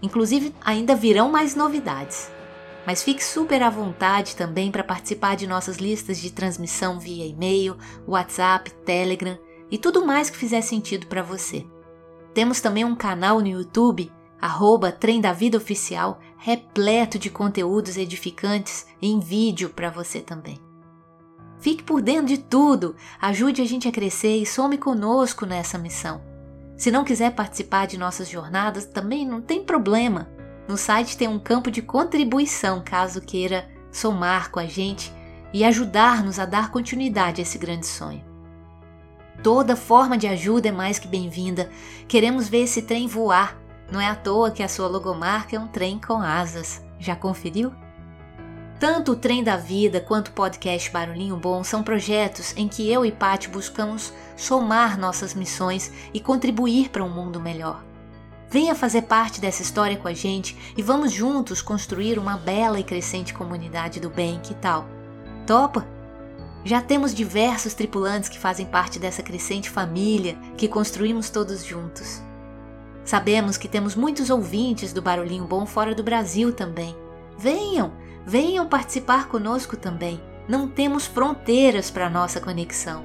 Speaker 2: Inclusive, ainda virão mais novidades. Mas fique super à vontade também para participar de nossas listas de transmissão via e-mail, WhatsApp, Telegram e tudo mais que fizer sentido para você. Temos também um canal no YouTube, arroba Trem da Vida Oficial, repleto de conteúdos edificantes em vídeo para você também. Fique por dentro de tudo, ajude a gente a crescer e some conosco nessa missão. Se não quiser participar de nossas jornadas, também não tem problema. No site tem um campo de contribuição caso queira somar com a gente e ajudar-nos a dar continuidade a esse grande sonho. Toda forma de ajuda é mais que bem-vinda. Queremos ver esse trem voar. Não é à toa que a sua logomarca é um trem com asas. Já conferiu? Tanto o Trem da Vida quanto o podcast Barulhinho Bom são projetos em que eu e Paty buscamos somar nossas missões e contribuir para um mundo melhor. Venha fazer parte dessa história com a gente e vamos juntos construir uma bela e crescente comunidade do bem, que tal? Topa? Já temos diversos tripulantes que fazem parte dessa crescente família que construímos todos juntos. Sabemos que temos muitos ouvintes do Barulhinho Bom fora do Brasil também. Venham, Venham participar conosco também. Não temos fronteiras para nossa conexão.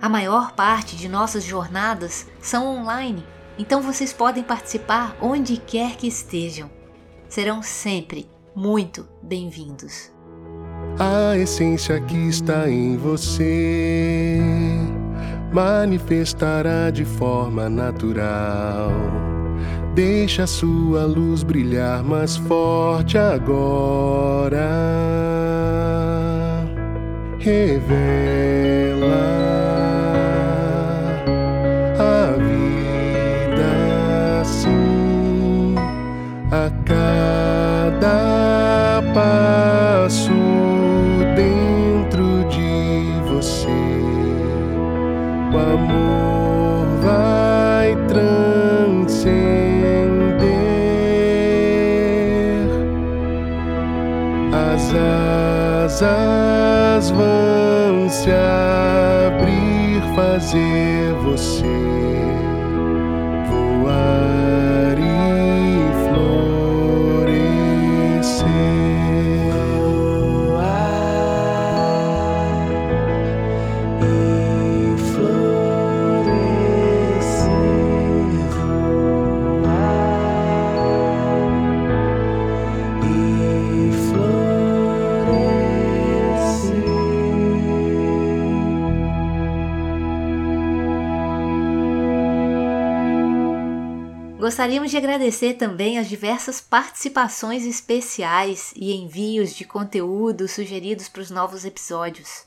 Speaker 2: A maior parte de nossas jornadas são online, então vocês podem participar onde quer que estejam. Serão sempre muito bem-vindos.
Speaker 9: A essência que está em você manifestará de forma natural Deixa sua luz brilhar mais forte agora. Revela amor vai transcender. asas vão se abrir, fazer
Speaker 2: Gostaríamos de agradecer também as diversas participações especiais e envios de conteúdo sugeridos para os novos episódios.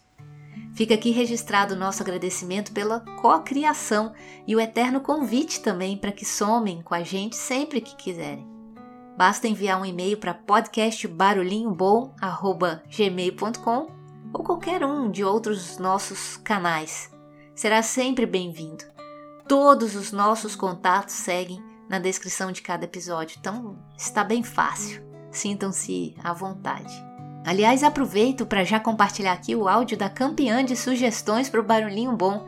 Speaker 2: Fica aqui registrado o nosso agradecimento pela cocriação e o eterno convite também para que somem com a gente sempre que quiserem. Basta enviar um e-mail para podcastbarulhinhobom@gmail.com ou qualquer um de outros nossos canais. Será sempre bem-vindo. Todos os nossos contatos seguem na descrição de cada episódio, então está bem fácil. Sintam-se à vontade. Aliás, aproveito para já compartilhar aqui o áudio da campeã de sugestões para o Barulhinho Bom,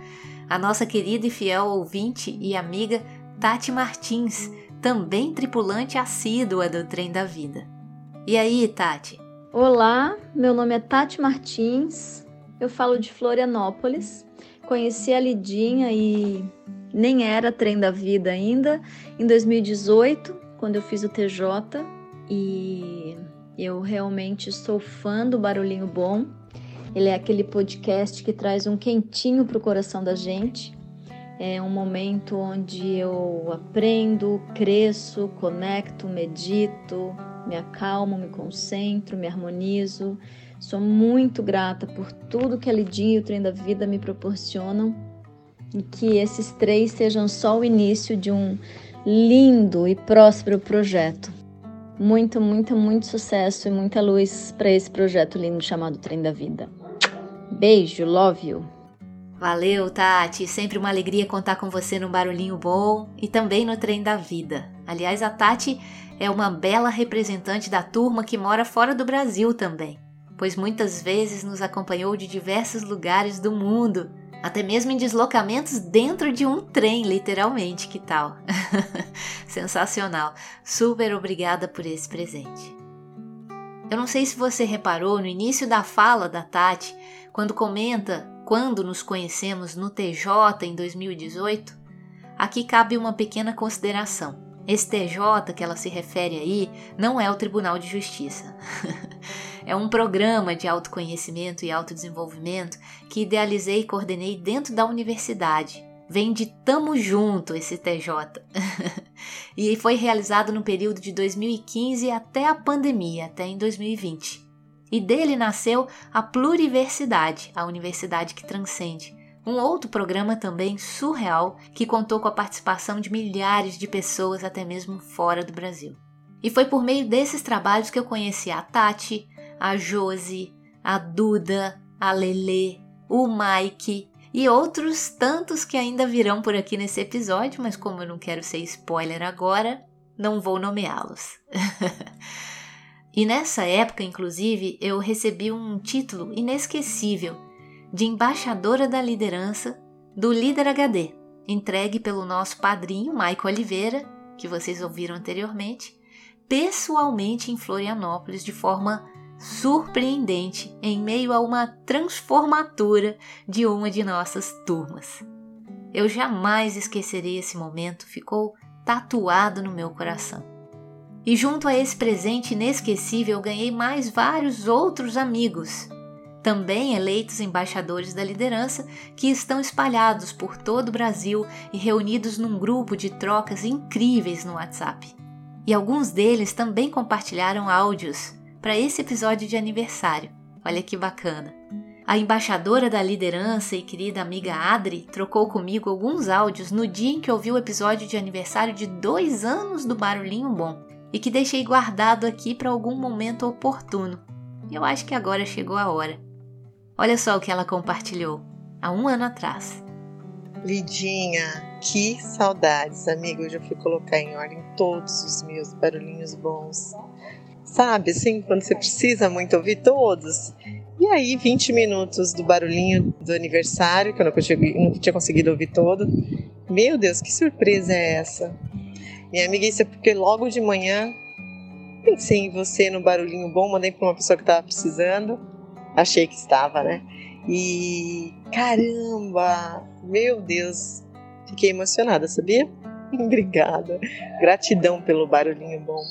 Speaker 2: a nossa querida e fiel ouvinte e amiga Tati Martins, também tripulante assídua do Trem da Vida. E aí, Tati?
Speaker 10: Olá, meu nome é Tati Martins, eu falo de Florianópolis. Conheci a Lidinha e nem era trem da vida ainda, em 2018, quando eu fiz o TJ, e eu realmente sou fã do Barulhinho Bom. Ele é aquele podcast que traz um quentinho pro coração da gente. É um momento onde eu aprendo, cresço, conecto, medito, me acalmo, me concentro, me harmonizo. Sou muito grata por tudo que a Lidinha e o Trem da Vida me proporcionam e que esses três sejam só o início de um lindo e próspero projeto. Muito, muito, muito sucesso e muita luz para esse projeto lindo chamado Trem da Vida. Beijo, love you.
Speaker 2: Valeu, Tati. Sempre uma alegria contar com você no Barulhinho Bom e também no Trem da Vida. Aliás, a Tati é uma bela representante da turma que mora fora do Brasil também, pois muitas vezes nos acompanhou de diversos lugares do mundo, até mesmo em deslocamentos dentro de um trem, literalmente. Que tal? Sensacional. Super obrigada por esse presente. Eu não sei se você reparou no início da fala da Tati, quando comenta quando nos conhecemos no TJ em 2018, aqui cabe uma pequena consideração. Esse TJ que ela se refere aí não é o Tribunal de Justiça. é um programa de autoconhecimento e autodesenvolvimento que idealizei e coordenei dentro da universidade. Vem de Tamo Junto esse TJ. e foi realizado no período de 2015 até a pandemia, até em 2020. E dele nasceu a Pluriversidade, a universidade que transcende. Um outro programa também surreal que contou com a participação de milhares de pessoas, até mesmo fora do Brasil. E foi por meio desses trabalhos que eu conheci a Tati, a Josi, a Duda, a Lele, o Mike e outros tantos que ainda virão por aqui nesse episódio, mas como eu não quero ser spoiler agora, não vou nomeá-los. E nessa época, inclusive, eu recebi um título inesquecível de embaixadora da liderança do Líder HD, entregue pelo nosso padrinho Maico Oliveira, que vocês ouviram anteriormente, pessoalmente em Florianópolis de forma surpreendente em meio a uma transformatura de uma de nossas turmas. Eu jamais esquecerei esse momento, ficou tatuado no meu coração. E junto a esse presente inesquecível, ganhei mais vários outros amigos, também eleitos embaixadores da liderança, que estão espalhados por todo o Brasil e reunidos num grupo de trocas incríveis no WhatsApp. E alguns deles também compartilharam áudios para esse episódio de aniversário. Olha que bacana! A embaixadora da liderança e querida amiga Adri trocou comigo alguns áudios no dia em que ouviu o episódio de aniversário de dois anos do Barulhinho Bom e que deixei guardado aqui para algum momento oportuno. Eu acho que agora chegou a hora. Olha só o que ela compartilhou há um ano atrás.
Speaker 11: Lidinha, que saudades, amigo. Eu já fui colocar em ordem todos os meus barulhinhos bons. Sabe, assim, quando você precisa muito ouvir todos. E aí, 20 minutos do barulhinho do aniversário, que eu nunca tinha, nunca tinha conseguido ouvir todo. Meu Deus, que surpresa é essa? Minha amiga, isso é porque logo de manhã pensei em você no barulhinho bom, mandei para uma pessoa que estava precisando, achei que estava, né? E caramba, meu Deus, fiquei emocionada, sabia? Obrigada, gratidão pelo barulhinho bom.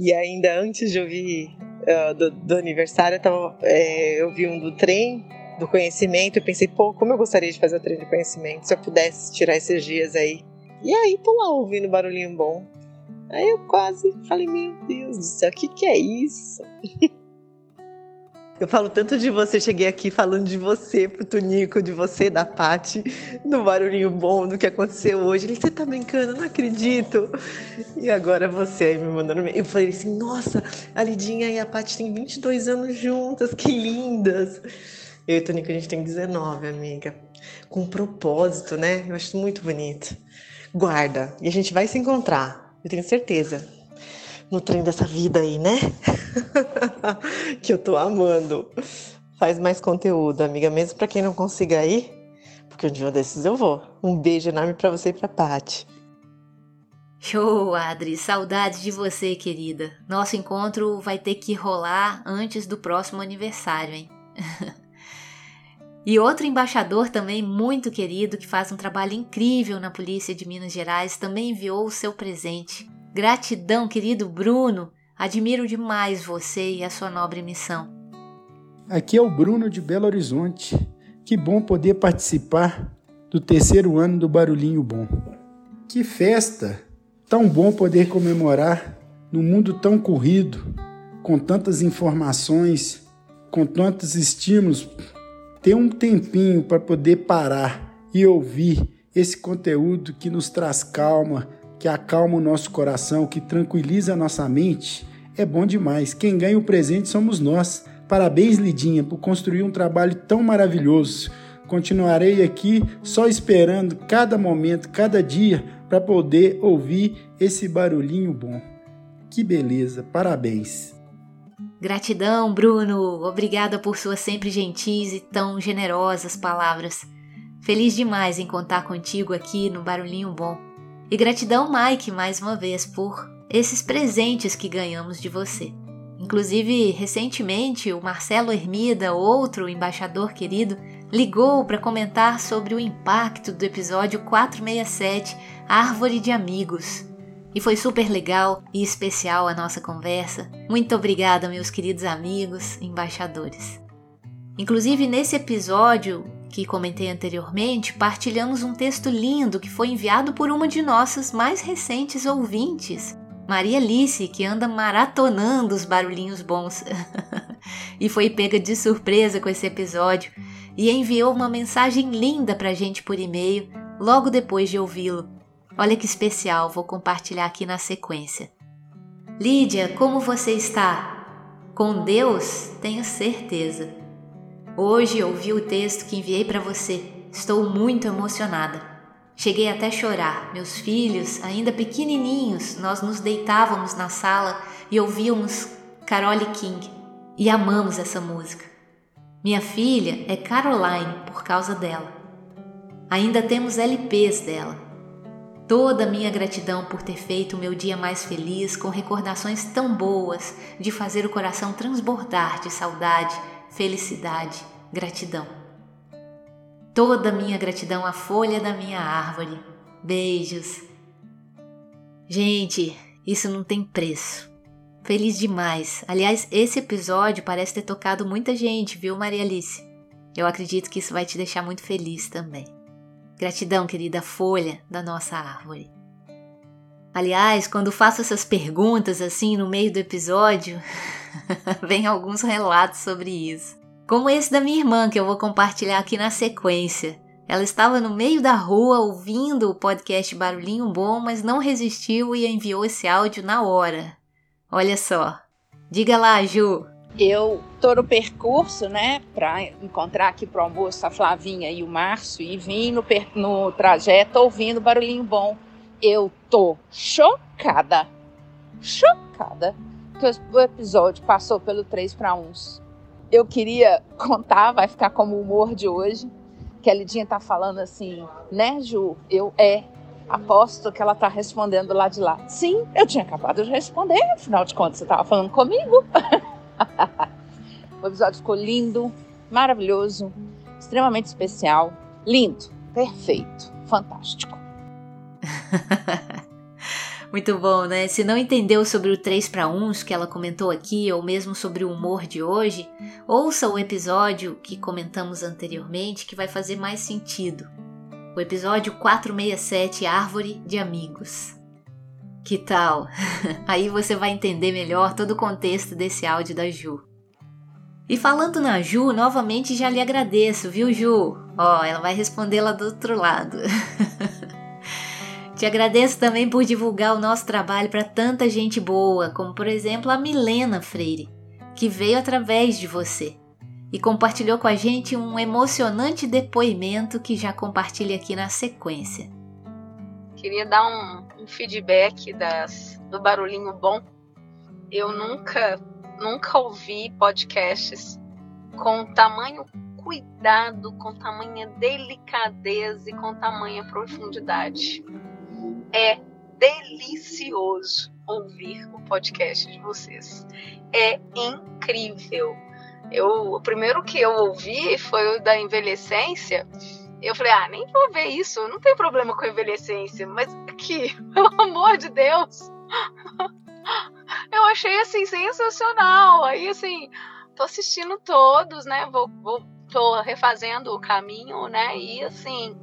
Speaker 11: E ainda antes de ouvir uh, do, do, aniversário, eu, tava, é, eu vi um do trem do conhecimento e pensei, pô, como eu gostaria de fazer o trem de conhecimento, se eu pudesse tirar esses dias aí e aí tô lá ouvindo barulhinho bom. Aí eu quase falei, meu Deus do céu, o que, que é isso? Eu falo tanto de você, cheguei aqui falando de você pro Tunico, de você, da Pati, do barulhinho bom, do que aconteceu hoje. Ele, você tá brincando? Não acredito. E agora você aí me mandando. Eu falei assim, nossa, a Lidinha e a Pati têm 22 anos juntas, que lindas. Eu e o Tunico, a gente tem 19, amiga. Com propósito, né? Eu acho muito bonito guarda. E a gente vai se encontrar, eu tenho certeza. No trem dessa vida aí, né? que eu tô amando. Faz mais conteúdo, amiga, mesmo para quem não consiga ir, porque um dia desses eu vou. Um beijo enorme para você e pra Paty.
Speaker 2: Show, Adri. Saudades de você, querida. Nosso encontro vai ter que rolar antes do próximo aniversário, hein? E outro embaixador também muito querido que faz um trabalho incrível na Polícia de Minas Gerais também enviou o seu presente. Gratidão, querido Bruno. Admiro demais você e a sua nobre missão.
Speaker 12: Aqui é o Bruno de Belo Horizonte. Que bom poder participar do terceiro ano do Barulhinho Bom. Que festa! Tão bom poder comemorar num mundo tão corrido, com tantas informações, com tantos estímulos ter um tempinho para poder parar e ouvir esse conteúdo que nos traz calma, que acalma o nosso coração, que tranquiliza a nossa mente, é bom demais. Quem ganha o presente somos nós. Parabéns, Lidinha, por construir um trabalho tão maravilhoso. Continuarei aqui só esperando cada momento, cada dia, para poder ouvir esse barulhinho bom. Que beleza, parabéns.
Speaker 2: Gratidão, Bruno. Obrigada por suas sempre gentis e tão generosas palavras. Feliz demais em contar contigo aqui no Barulhinho Bom. E gratidão, Mike, mais uma vez, por esses presentes que ganhamos de você. Inclusive, recentemente, o Marcelo Hermida, outro embaixador querido, ligou para comentar sobre o impacto do episódio 467 Árvore de Amigos. E foi super legal e especial a nossa conversa. Muito obrigada, meus queridos amigos, embaixadores. Inclusive, nesse episódio que comentei anteriormente, partilhamos um texto lindo que foi enviado por uma de nossas mais recentes ouvintes, Maria Alice, que anda maratonando os barulhinhos bons. e foi pega de surpresa com esse episódio e enviou uma mensagem linda pra gente por e-mail logo depois de ouvi-lo. Olha que especial, vou compartilhar aqui na sequência. Lídia, como você está? Com Deus, tenho certeza. Hoje ouvi o texto que enviei para você. Estou muito emocionada. Cheguei até a chorar. Meus filhos, ainda pequenininhos, nós nos deitávamos na sala e ouvíamos Carole King e amamos essa música. Minha filha é Caroline por causa dela. Ainda temos LPs dela. Toda a minha gratidão por ter feito o meu dia mais feliz com recordações tão boas de fazer o coração transbordar de saudade, felicidade, gratidão toda a minha gratidão à folha da minha árvore. Beijos. Gente, isso não tem preço. Feliz demais. Aliás, esse episódio parece ter tocado muita gente, viu, Maria Alice? Eu acredito que isso vai te deixar muito feliz também. Gratidão, querida folha da nossa árvore. Aliás, quando faço essas perguntas assim no meio do episódio, vem alguns relatos sobre isso como esse da minha irmã que eu vou compartilhar aqui na sequência. Ela estava no meio da rua ouvindo o podcast Barulhinho Bom, mas não resistiu e enviou esse áudio na hora. Olha só. Diga lá, Ju.
Speaker 13: Eu tô no percurso, né, para encontrar aqui pro almoço a Flavinha e o Márcio e vim no, no trajeto ouvindo Barulhinho Bom. Eu tô chocada, chocada que o episódio passou pelo 3 para 1 eu queria contar, vai ficar como o humor de hoje, que a Lidinha tá falando assim, né, Ju? Eu é. Aposto que ela tá respondendo lá de lá. Sim, eu tinha acabado de responder, afinal de contas, você tava falando comigo. o episódio ficou lindo, maravilhoso, extremamente especial, lindo, perfeito, fantástico.
Speaker 2: Muito bom, né? Se não entendeu sobre o 3 para 1 que ela comentou aqui, ou mesmo sobre o humor de hoje, ouça o episódio que comentamos anteriormente que vai fazer mais sentido. O episódio 467 Árvore de Amigos. Que tal? Aí você vai entender melhor todo o contexto desse áudio da Ju. E falando na Ju, novamente já lhe agradeço, viu, Ju? Ó, ela vai responder lá do outro lado. Te agradeço também por divulgar o nosso trabalho para tanta gente boa, como por exemplo a Milena Freire, que veio através de você e compartilhou com a gente um emocionante depoimento que já compartilha aqui na sequência.
Speaker 14: Queria dar um, um feedback das, do barulhinho bom. Eu nunca, nunca ouvi podcasts com tamanho cuidado, com tamanha delicadeza e com tamanha profundidade. É delicioso ouvir o podcast de vocês. É incrível. Eu, o primeiro que eu ouvi foi o da envelhecência. Eu falei, ah, nem vou ver isso, não tem problema com envelhecência, mas aqui, pelo amor de Deus, eu achei assim sensacional. Aí assim, tô assistindo todos, né? Vou, vou tô refazendo o caminho, né? E assim,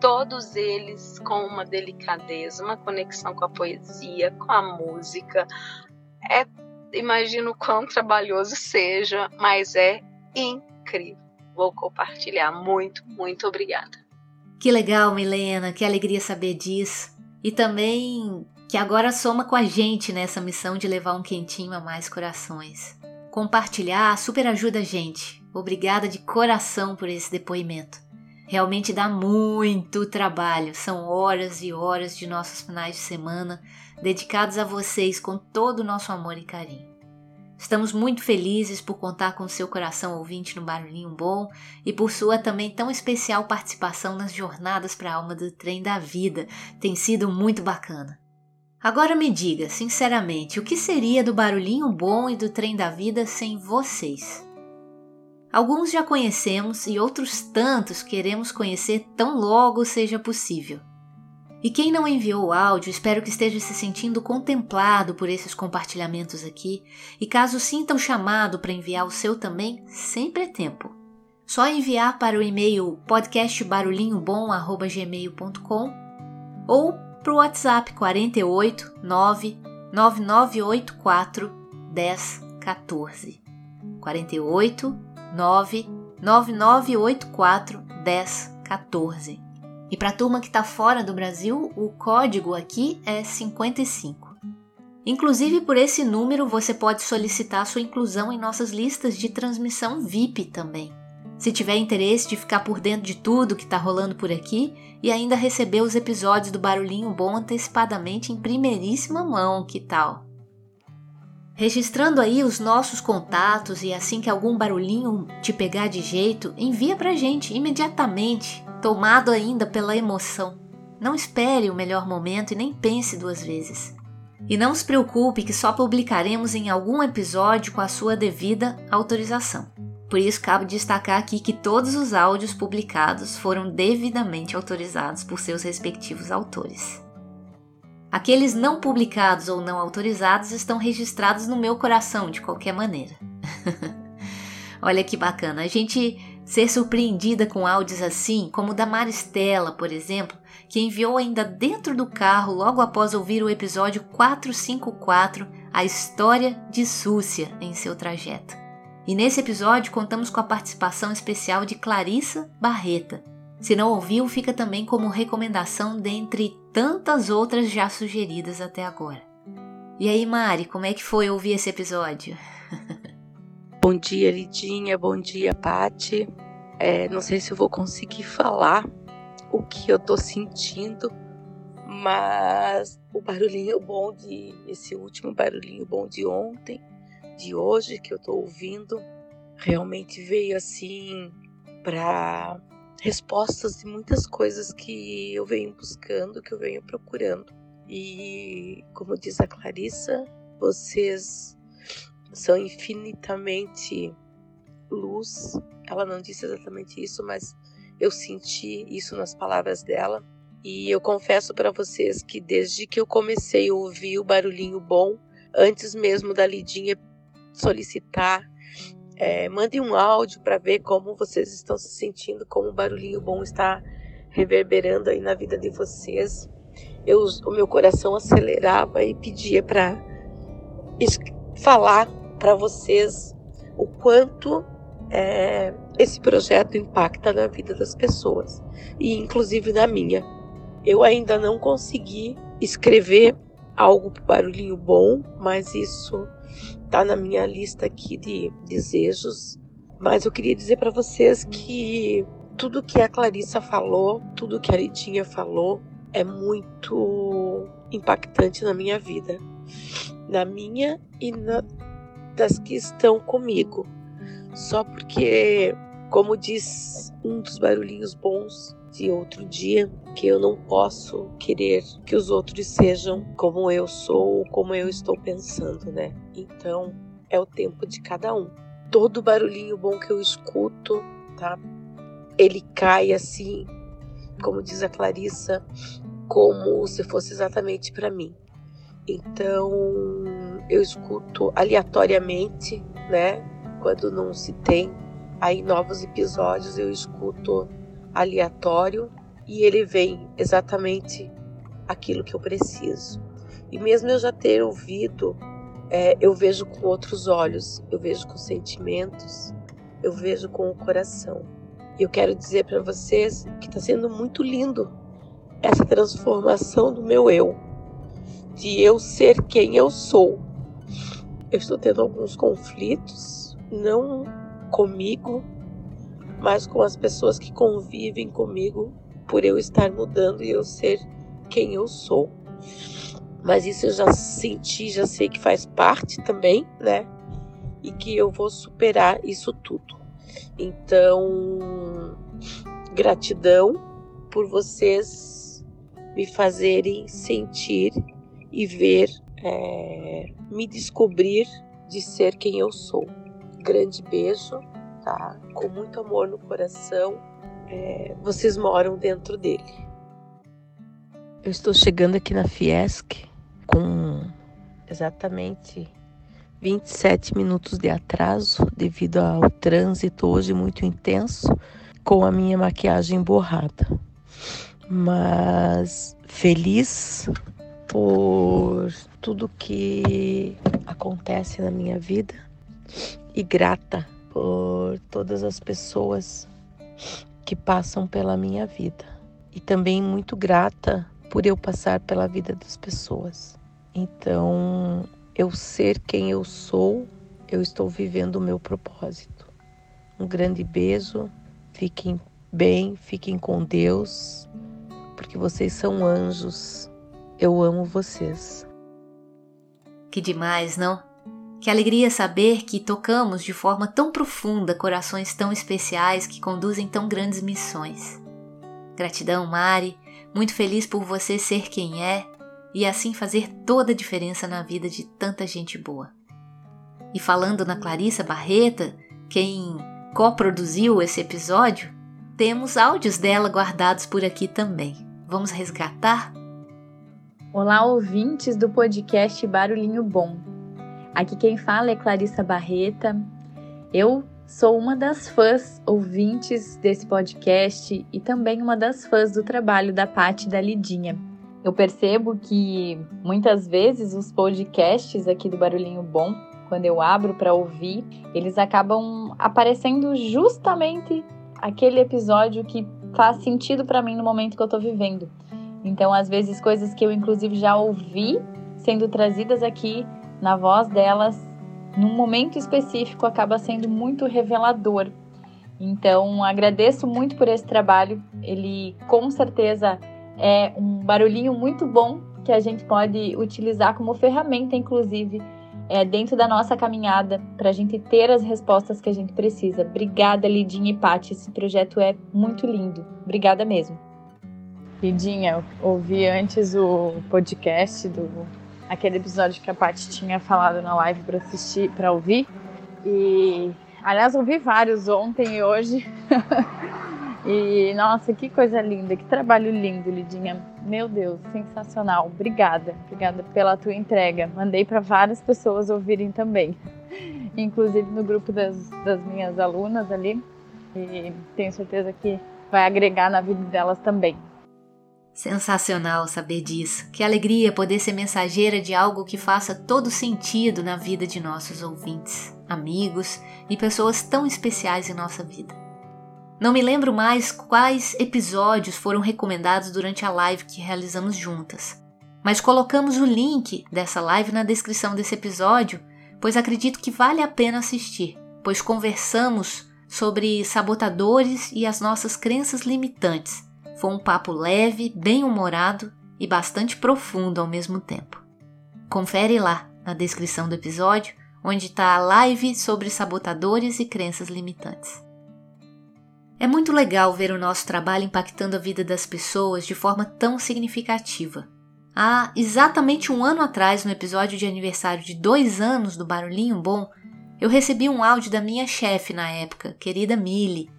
Speaker 14: todos eles com uma delicadeza, uma conexão com a poesia, com a música. É, imagino quão trabalhoso seja, mas é incrível. Vou compartilhar. Muito, muito obrigada.
Speaker 2: Que legal, Milena, que alegria saber disso. E também que agora soma com a gente nessa missão de levar um quentinho a mais corações. Compartilhar super ajuda a gente. Obrigada de coração por esse depoimento. Realmente dá muito trabalho, são horas e horas de nossos finais de semana dedicados a vocês com todo o nosso amor e carinho. Estamos muito felizes por contar com seu coração ouvinte no Barulhinho Bom e por sua também tão especial participação nas jornadas para a alma do trem da vida. Tem sido muito bacana. Agora me diga, sinceramente, o que seria do Barulhinho Bom e do trem da vida sem vocês? Alguns já conhecemos e outros tantos queremos conhecer tão logo seja possível. E quem não enviou o áudio, espero que esteja se sentindo contemplado por esses compartilhamentos aqui. E caso sinta o chamado para enviar o seu também, sempre é tempo. Só enviar para o e-mail podcastbarulhinhobom@gmail.com ou para o WhatsApp 48 9 9984 1014. 48 9 9984 1014. E para a turma que está fora do Brasil, o código aqui é 55. Inclusive, por esse número, você pode solicitar sua inclusão em nossas listas de transmissão VIP também. Se tiver interesse de ficar por dentro de tudo que está rolando por aqui e ainda receber os episódios do Barulhinho Bom antecipadamente em primeiríssima mão, que tal? Registrando aí os nossos contatos e assim que algum barulhinho te pegar de jeito, envia pra gente imediatamente tomado ainda pela emoção. Não espere o melhor momento e nem pense duas vezes. E não se preocupe que só publicaremos em algum episódio com a sua devida autorização. Por isso, cabe destacar aqui que todos os áudios publicados foram devidamente autorizados por seus respectivos autores. Aqueles não publicados ou não autorizados estão registrados no meu coração de qualquer maneira. Olha que bacana, a gente Ser surpreendida com áudios assim, como o da Maristela, por exemplo, que enviou ainda dentro do carro logo após ouvir o episódio 454, A História de Súcia, em seu trajeto. E nesse episódio contamos com a participação especial de Clarissa Barreta. Se não ouviu, fica também como recomendação dentre tantas outras já sugeridas até agora. E aí, Mari, como é que foi ouvir esse episódio?
Speaker 15: Bom dia, Lidinha. Bom dia, Pati. É, não sei se eu vou conseguir falar o que eu tô sentindo, mas o barulhinho bom de esse último barulhinho bom de ontem, de hoje que eu tô ouvindo, realmente veio assim para respostas de muitas coisas que eu venho buscando, que eu venho procurando. E como diz a Clarissa, vocês são infinitamente luz. Ela não disse exatamente isso, mas eu senti isso nas palavras dela. E eu confesso para vocês que desde que eu comecei a ouvir o barulhinho bom, antes mesmo da Lidinha solicitar, é, mandem um áudio para ver como vocês estão se sentindo, como o barulhinho bom está reverberando aí na vida de vocês. Eu, o meu coração acelerava e pedia para falar para vocês o quanto é, esse projeto impacta na vida das pessoas e inclusive na minha. Eu ainda não consegui escrever algo para barulhinho bom, mas isso está na minha lista aqui de desejos. Mas eu queria dizer para vocês que tudo que a Clarissa falou, tudo que a Lidinha falou, é muito impactante na minha vida, na minha e na, das que estão comigo. Só porque, como diz um dos barulhinhos bons de outro dia, que eu não posso querer que os outros sejam como eu sou ou como eu estou pensando, né? Então, é o tempo de cada um. Todo barulhinho bom que eu escuto, tá? Ele cai assim, como diz a Clarissa, como se fosse exatamente para mim. Então, eu escuto aleatoriamente, né? Quando não se tem aí novos episódios, eu escuto aleatório e ele vem exatamente aquilo que eu preciso. E mesmo eu já ter ouvido, é, eu vejo com outros olhos, eu vejo com sentimentos, eu vejo com o coração. E eu quero dizer para vocês que está sendo muito lindo essa transformação do meu eu, de eu ser quem eu sou. Eu estou tendo alguns conflitos, não comigo, mas com as pessoas que convivem comigo, por eu estar mudando e eu ser quem eu sou. Mas isso eu já senti, já sei que faz parte também, né? E que eu vou superar isso tudo. Então, gratidão por vocês me fazerem sentir e ver, é, me descobrir de ser quem eu sou. Grande beijo, tá? Com muito amor no coração. É, vocês moram dentro dele. Eu estou chegando aqui na Fiesc com exatamente 27 minutos de atraso devido ao trânsito hoje muito intenso com a minha maquiagem borrada. Mas feliz por tudo que acontece na minha vida e grata por todas as pessoas que passam pela minha vida. E também muito grata por eu passar pela vida das pessoas. Então, eu ser quem eu sou, eu estou vivendo o meu propósito. Um grande beijo, fiquem bem, fiquem com Deus, porque vocês são anjos. Eu amo vocês.
Speaker 2: Que demais, não? Que alegria saber que tocamos de forma tão profunda corações tão especiais que conduzem tão grandes missões. Gratidão, Mari. Muito feliz por você ser quem é e assim fazer toda a diferença na vida de tanta gente boa. E falando na Clarissa Barreta, quem coproduziu esse episódio, temos áudios dela guardados por aqui também. Vamos resgatar?
Speaker 8: Olá, ouvintes do podcast Barulhinho Bom. Aqui quem fala é Clarissa Barreta. Eu sou uma das fãs ouvintes desse podcast e também uma das fãs do trabalho da Paty da Lidinha. Eu percebo que muitas vezes os podcasts aqui do Barulhinho Bom, quando eu abro para ouvir, eles acabam aparecendo justamente aquele episódio que faz sentido para mim no momento que eu estou vivendo. Então, às vezes, coisas que eu inclusive já ouvi sendo trazidas aqui na voz delas, num momento específico, acaba sendo muito revelador. Então, agradeço muito por esse trabalho. Ele com certeza é um barulhinho muito bom que a gente pode utilizar como ferramenta, inclusive, é, dentro da nossa caminhada, para a gente ter as respostas que a gente precisa. Obrigada, Lidinha e Paty. Esse projeto é muito lindo. Obrigada mesmo.
Speaker 16: Lidinha, ouvi antes o podcast do aquele episódio que a Paty tinha falado na live para assistir, para ouvir. E aliás, ouvi vários ontem e hoje. E nossa, que coisa linda, que trabalho lindo, Lidinha. Meu Deus, sensacional. Obrigada, obrigada pela tua entrega. Mandei para várias pessoas ouvirem também, inclusive no grupo das, das minhas alunas ali. E tenho certeza que vai agregar na vida delas também.
Speaker 2: Sensacional saber disso. Que alegria poder ser mensageira de algo que faça todo sentido na vida de nossos ouvintes, amigos e pessoas tão especiais em nossa vida. Não me lembro mais quais episódios foram recomendados durante a live que realizamos juntas, mas colocamos o link dessa live na descrição desse episódio, pois acredito que vale a pena assistir, pois conversamos sobre sabotadores e as nossas crenças limitantes. Foi um papo leve, bem humorado e bastante profundo ao mesmo tempo. Confere lá na descrição do episódio, onde está a live sobre sabotadores e crenças limitantes. É muito legal ver o nosso trabalho impactando a vida das pessoas de forma tão significativa. Há exatamente um ano atrás, no episódio de aniversário de dois anos do Barulhinho Bom, eu recebi um áudio da minha chefe na época, querida Millie,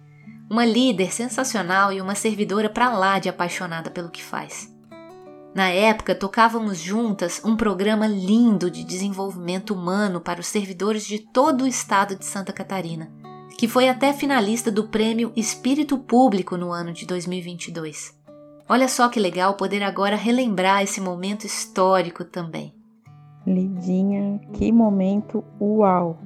Speaker 2: uma líder sensacional e uma servidora para lá de apaixonada pelo que faz. Na época, tocávamos juntas um programa lindo de desenvolvimento humano para os servidores de todo o estado de Santa Catarina que foi até finalista do prêmio Espírito Público no ano de 2022. Olha só que legal poder agora relembrar esse momento histórico também.
Speaker 17: Lidinha, que momento uau!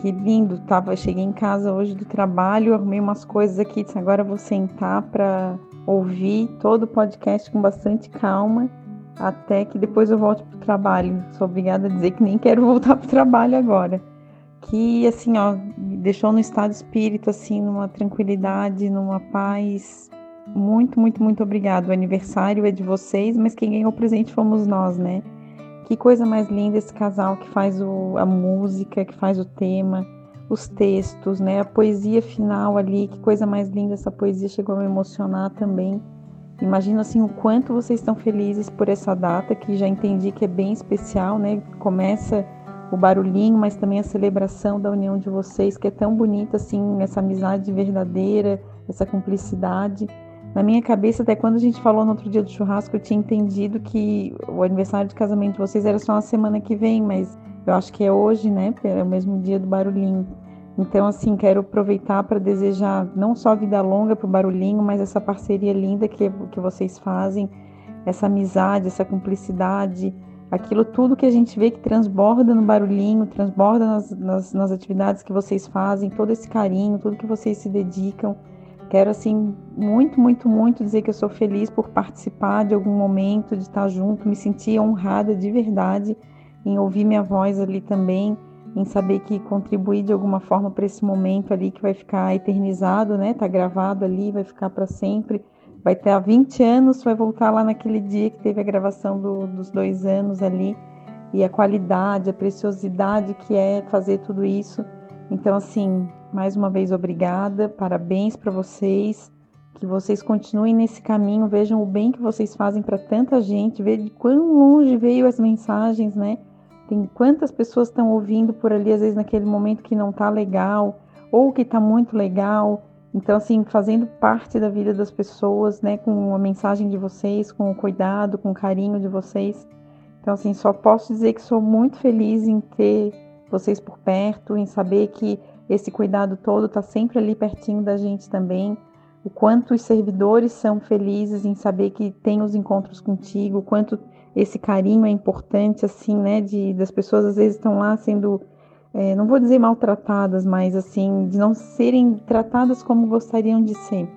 Speaker 17: Que lindo, tava, cheguei em casa hoje do trabalho, arrumei umas coisas aqui, disse, agora vou sentar para ouvir todo o podcast com bastante calma, até que depois eu volte pro trabalho. Sou obrigada a dizer que nem quero voltar pro trabalho agora. Que assim, ó, me deixou no estado espírito assim, numa tranquilidade, numa paz. Muito, muito, muito obrigado. O aniversário é de vocês, mas quem ganhou o presente fomos nós, né? Que coisa mais linda esse casal que faz o, a música, que faz o tema, os textos, né? A poesia final ali, que coisa mais linda essa poesia chegou a me emocionar também. Imagino assim o quanto vocês estão felizes por essa data, que já entendi que é bem especial, né? Começa o barulhinho, mas também a celebração da união de vocês, que é tão bonita assim, essa amizade verdadeira, essa cumplicidade. Na minha cabeça, até quando a gente falou no outro dia do churrasco, eu tinha entendido que o aniversário de casamento de vocês era só na semana que vem, mas eu acho que é hoje, né? É o mesmo dia do barulhinho. Então, assim, quero aproveitar para desejar não só vida longa para o barulhinho, mas essa parceria linda que, que vocês fazem, essa amizade, essa cumplicidade, aquilo tudo que a gente vê que transborda no barulhinho, transborda nas, nas, nas atividades que vocês fazem, todo esse carinho, tudo que vocês se dedicam. Quero, assim, muito, muito, muito dizer que eu sou feliz por participar de algum momento, de estar junto, me sentir honrada de verdade em ouvir minha voz ali também, em saber que contribuí de alguma forma para esse momento ali que vai ficar eternizado, né? Tá gravado ali, vai ficar para sempre. Vai ter há 20 anos, vai voltar lá naquele dia que teve a gravação do, dos dois anos ali, e a qualidade, a preciosidade que é fazer tudo isso. Então, assim, mais uma vez, obrigada, parabéns para vocês, que vocês continuem nesse caminho, vejam o bem que vocês fazem para tanta gente, vejam de quão longe veio as mensagens, né? Tem quantas pessoas estão ouvindo por ali, às vezes naquele momento que não tá legal, ou que tá muito legal. Então, assim, fazendo parte da vida das pessoas, né, com a mensagem de vocês, com o cuidado, com o carinho de vocês. Então, assim, só posso dizer que sou muito feliz em ter vocês por perto, em saber que esse cuidado todo está sempre ali pertinho da gente também. O quanto os servidores são felizes em saber que tem os encontros contigo, o quanto esse carinho é importante, assim, né? De, das pessoas às vezes estão lá sendo, é, não vou dizer maltratadas, mas assim, de não serem tratadas como gostariam de ser.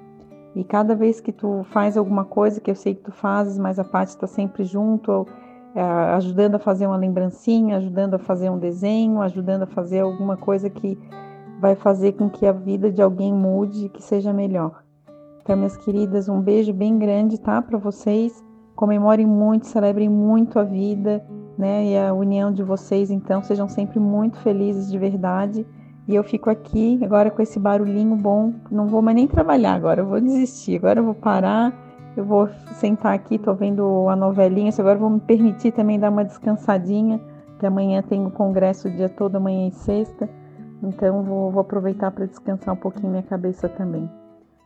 Speaker 17: E cada vez que tu faz alguma coisa que eu sei que tu fazes, mas a parte está sempre junto, ou, ajudando a fazer uma lembrancinha, ajudando a fazer um desenho, ajudando a fazer alguma coisa que vai fazer com que a vida de alguém mude e que seja melhor. Então, minhas queridas, um beijo bem grande, tá? Para vocês. Comemorem muito, celebrem muito a vida, né? E a união de vocês, então, sejam sempre muito felizes de verdade. E eu fico aqui agora com esse barulhinho bom. Não vou mais nem trabalhar agora, eu vou desistir. Agora eu vou parar, eu vou sentar aqui, tô vendo a novelinha. Agora vou me permitir também dar uma descansadinha, que amanhã tem o congresso o dia todo, amanhã e sexta. Então vou, vou aproveitar para descansar um pouquinho minha cabeça também.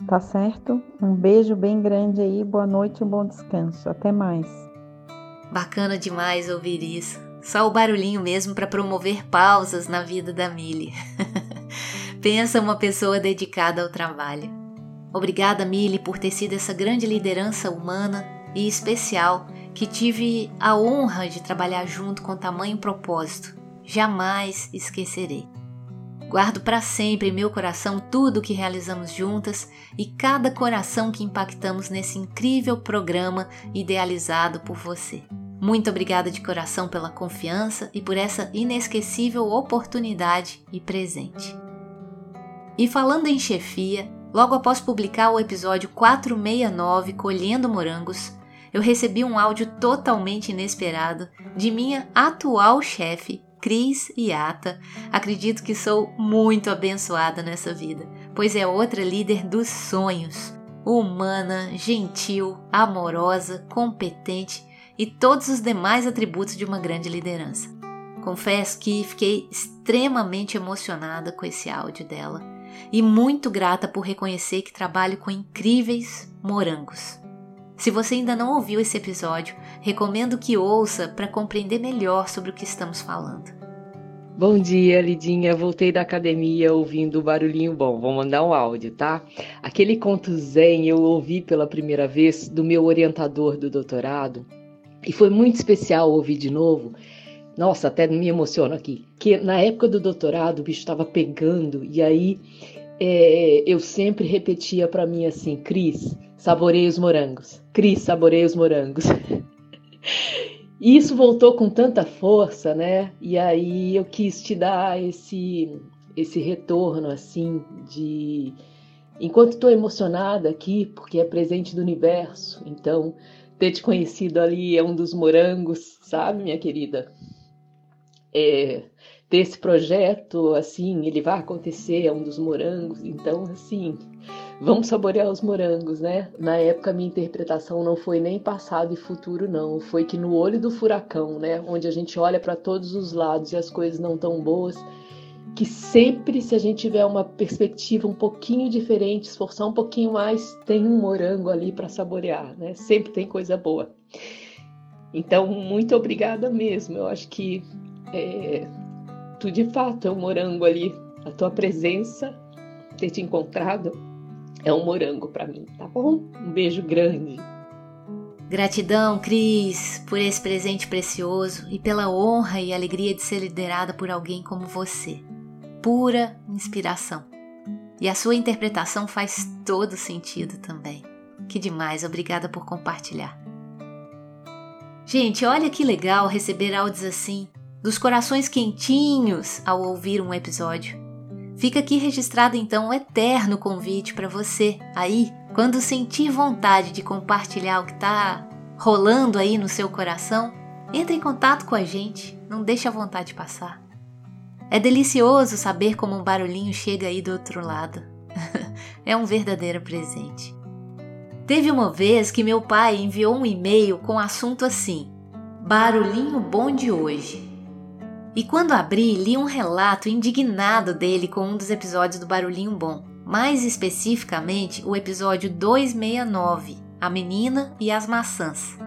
Speaker 17: Tá certo? Um beijo bem grande aí, boa noite um bom descanso. Até mais.
Speaker 2: Bacana demais ouvir isso. Só o barulhinho mesmo para promover pausas na vida da Mili. Pensa uma pessoa dedicada ao trabalho. Obrigada, Mili, por ter sido essa grande liderança humana e especial que tive a honra de trabalhar junto com tamanho propósito. Jamais esquecerei. Guardo para sempre em meu coração tudo o que realizamos juntas e cada coração que impactamos nesse incrível programa idealizado por você. Muito obrigada de coração pela confiança e por essa inesquecível oportunidade e presente. E falando em chefia, logo após publicar o episódio 469 Colhendo Morangos, eu recebi um áudio totalmente inesperado de minha atual chefe, Cris e Ata, acredito que sou muito abençoada nessa vida, pois é outra líder dos sonhos. Humana, gentil, amorosa, competente e todos os demais atributos de uma grande liderança. Confesso que fiquei extremamente emocionada com esse áudio dela e muito grata por reconhecer que trabalho com incríveis morangos. Se você ainda não ouviu esse episódio, recomendo que ouça para compreender melhor sobre o que estamos falando.
Speaker 18: Bom dia, Lidinha. Voltei da academia ouvindo o barulhinho bom. Vou mandar um áudio, tá? Aquele conto zen eu ouvi pela primeira vez do meu orientador do doutorado e foi muito especial ouvir de novo. Nossa, até me emociono aqui, que na época do doutorado o bicho estava pegando e aí é, eu sempre repetia para mim assim, Cris, saboreia os morangos, Cris, saboreia os morangos. E isso voltou com tanta força, né? E aí eu quis te dar esse esse retorno assim de enquanto estou emocionada aqui porque é presente do universo, então ter te conhecido ali é um dos morangos, sabe, minha querida? É, ter esse projeto, assim, ele vai acontecer, é um dos morangos, então, assim, vamos saborear os morangos, né? Na época, minha interpretação não foi nem passado e futuro, não, foi que no olho do furacão, né, onde a gente olha para todos os lados e as coisas não tão boas, que sempre, se a gente tiver uma perspectiva um pouquinho diferente, esforçar um pouquinho mais, tem um morango ali para saborear, né? Sempre tem coisa boa. Então, muito obrigada mesmo. Eu acho que é, tu de fato é um morango ali. A tua presença, ter te encontrado, é um morango para mim, tá bom? Um beijo grande.
Speaker 2: Gratidão, Cris, por esse presente precioso e pela honra e alegria de ser liderada por alguém como você. Pura inspiração. E a sua interpretação faz todo sentido também. Que demais, obrigada por compartilhar. Gente, olha que legal receber áudios assim, dos corações quentinhos ao ouvir um episódio. Fica aqui registrado então um eterno convite para você, aí, quando sentir vontade de compartilhar o que está rolando aí no seu coração, entre em contato com a gente, não deixe a vontade passar. É delicioso saber como um barulhinho chega aí do outro lado. é um verdadeiro presente. Teve uma vez que meu pai enviou um e-mail com assunto assim: Barulhinho bom de hoje. E quando abri, li um relato indignado dele com um dos episódios do Barulhinho Bom, mais especificamente o episódio 269, A Menina e as Maçãs.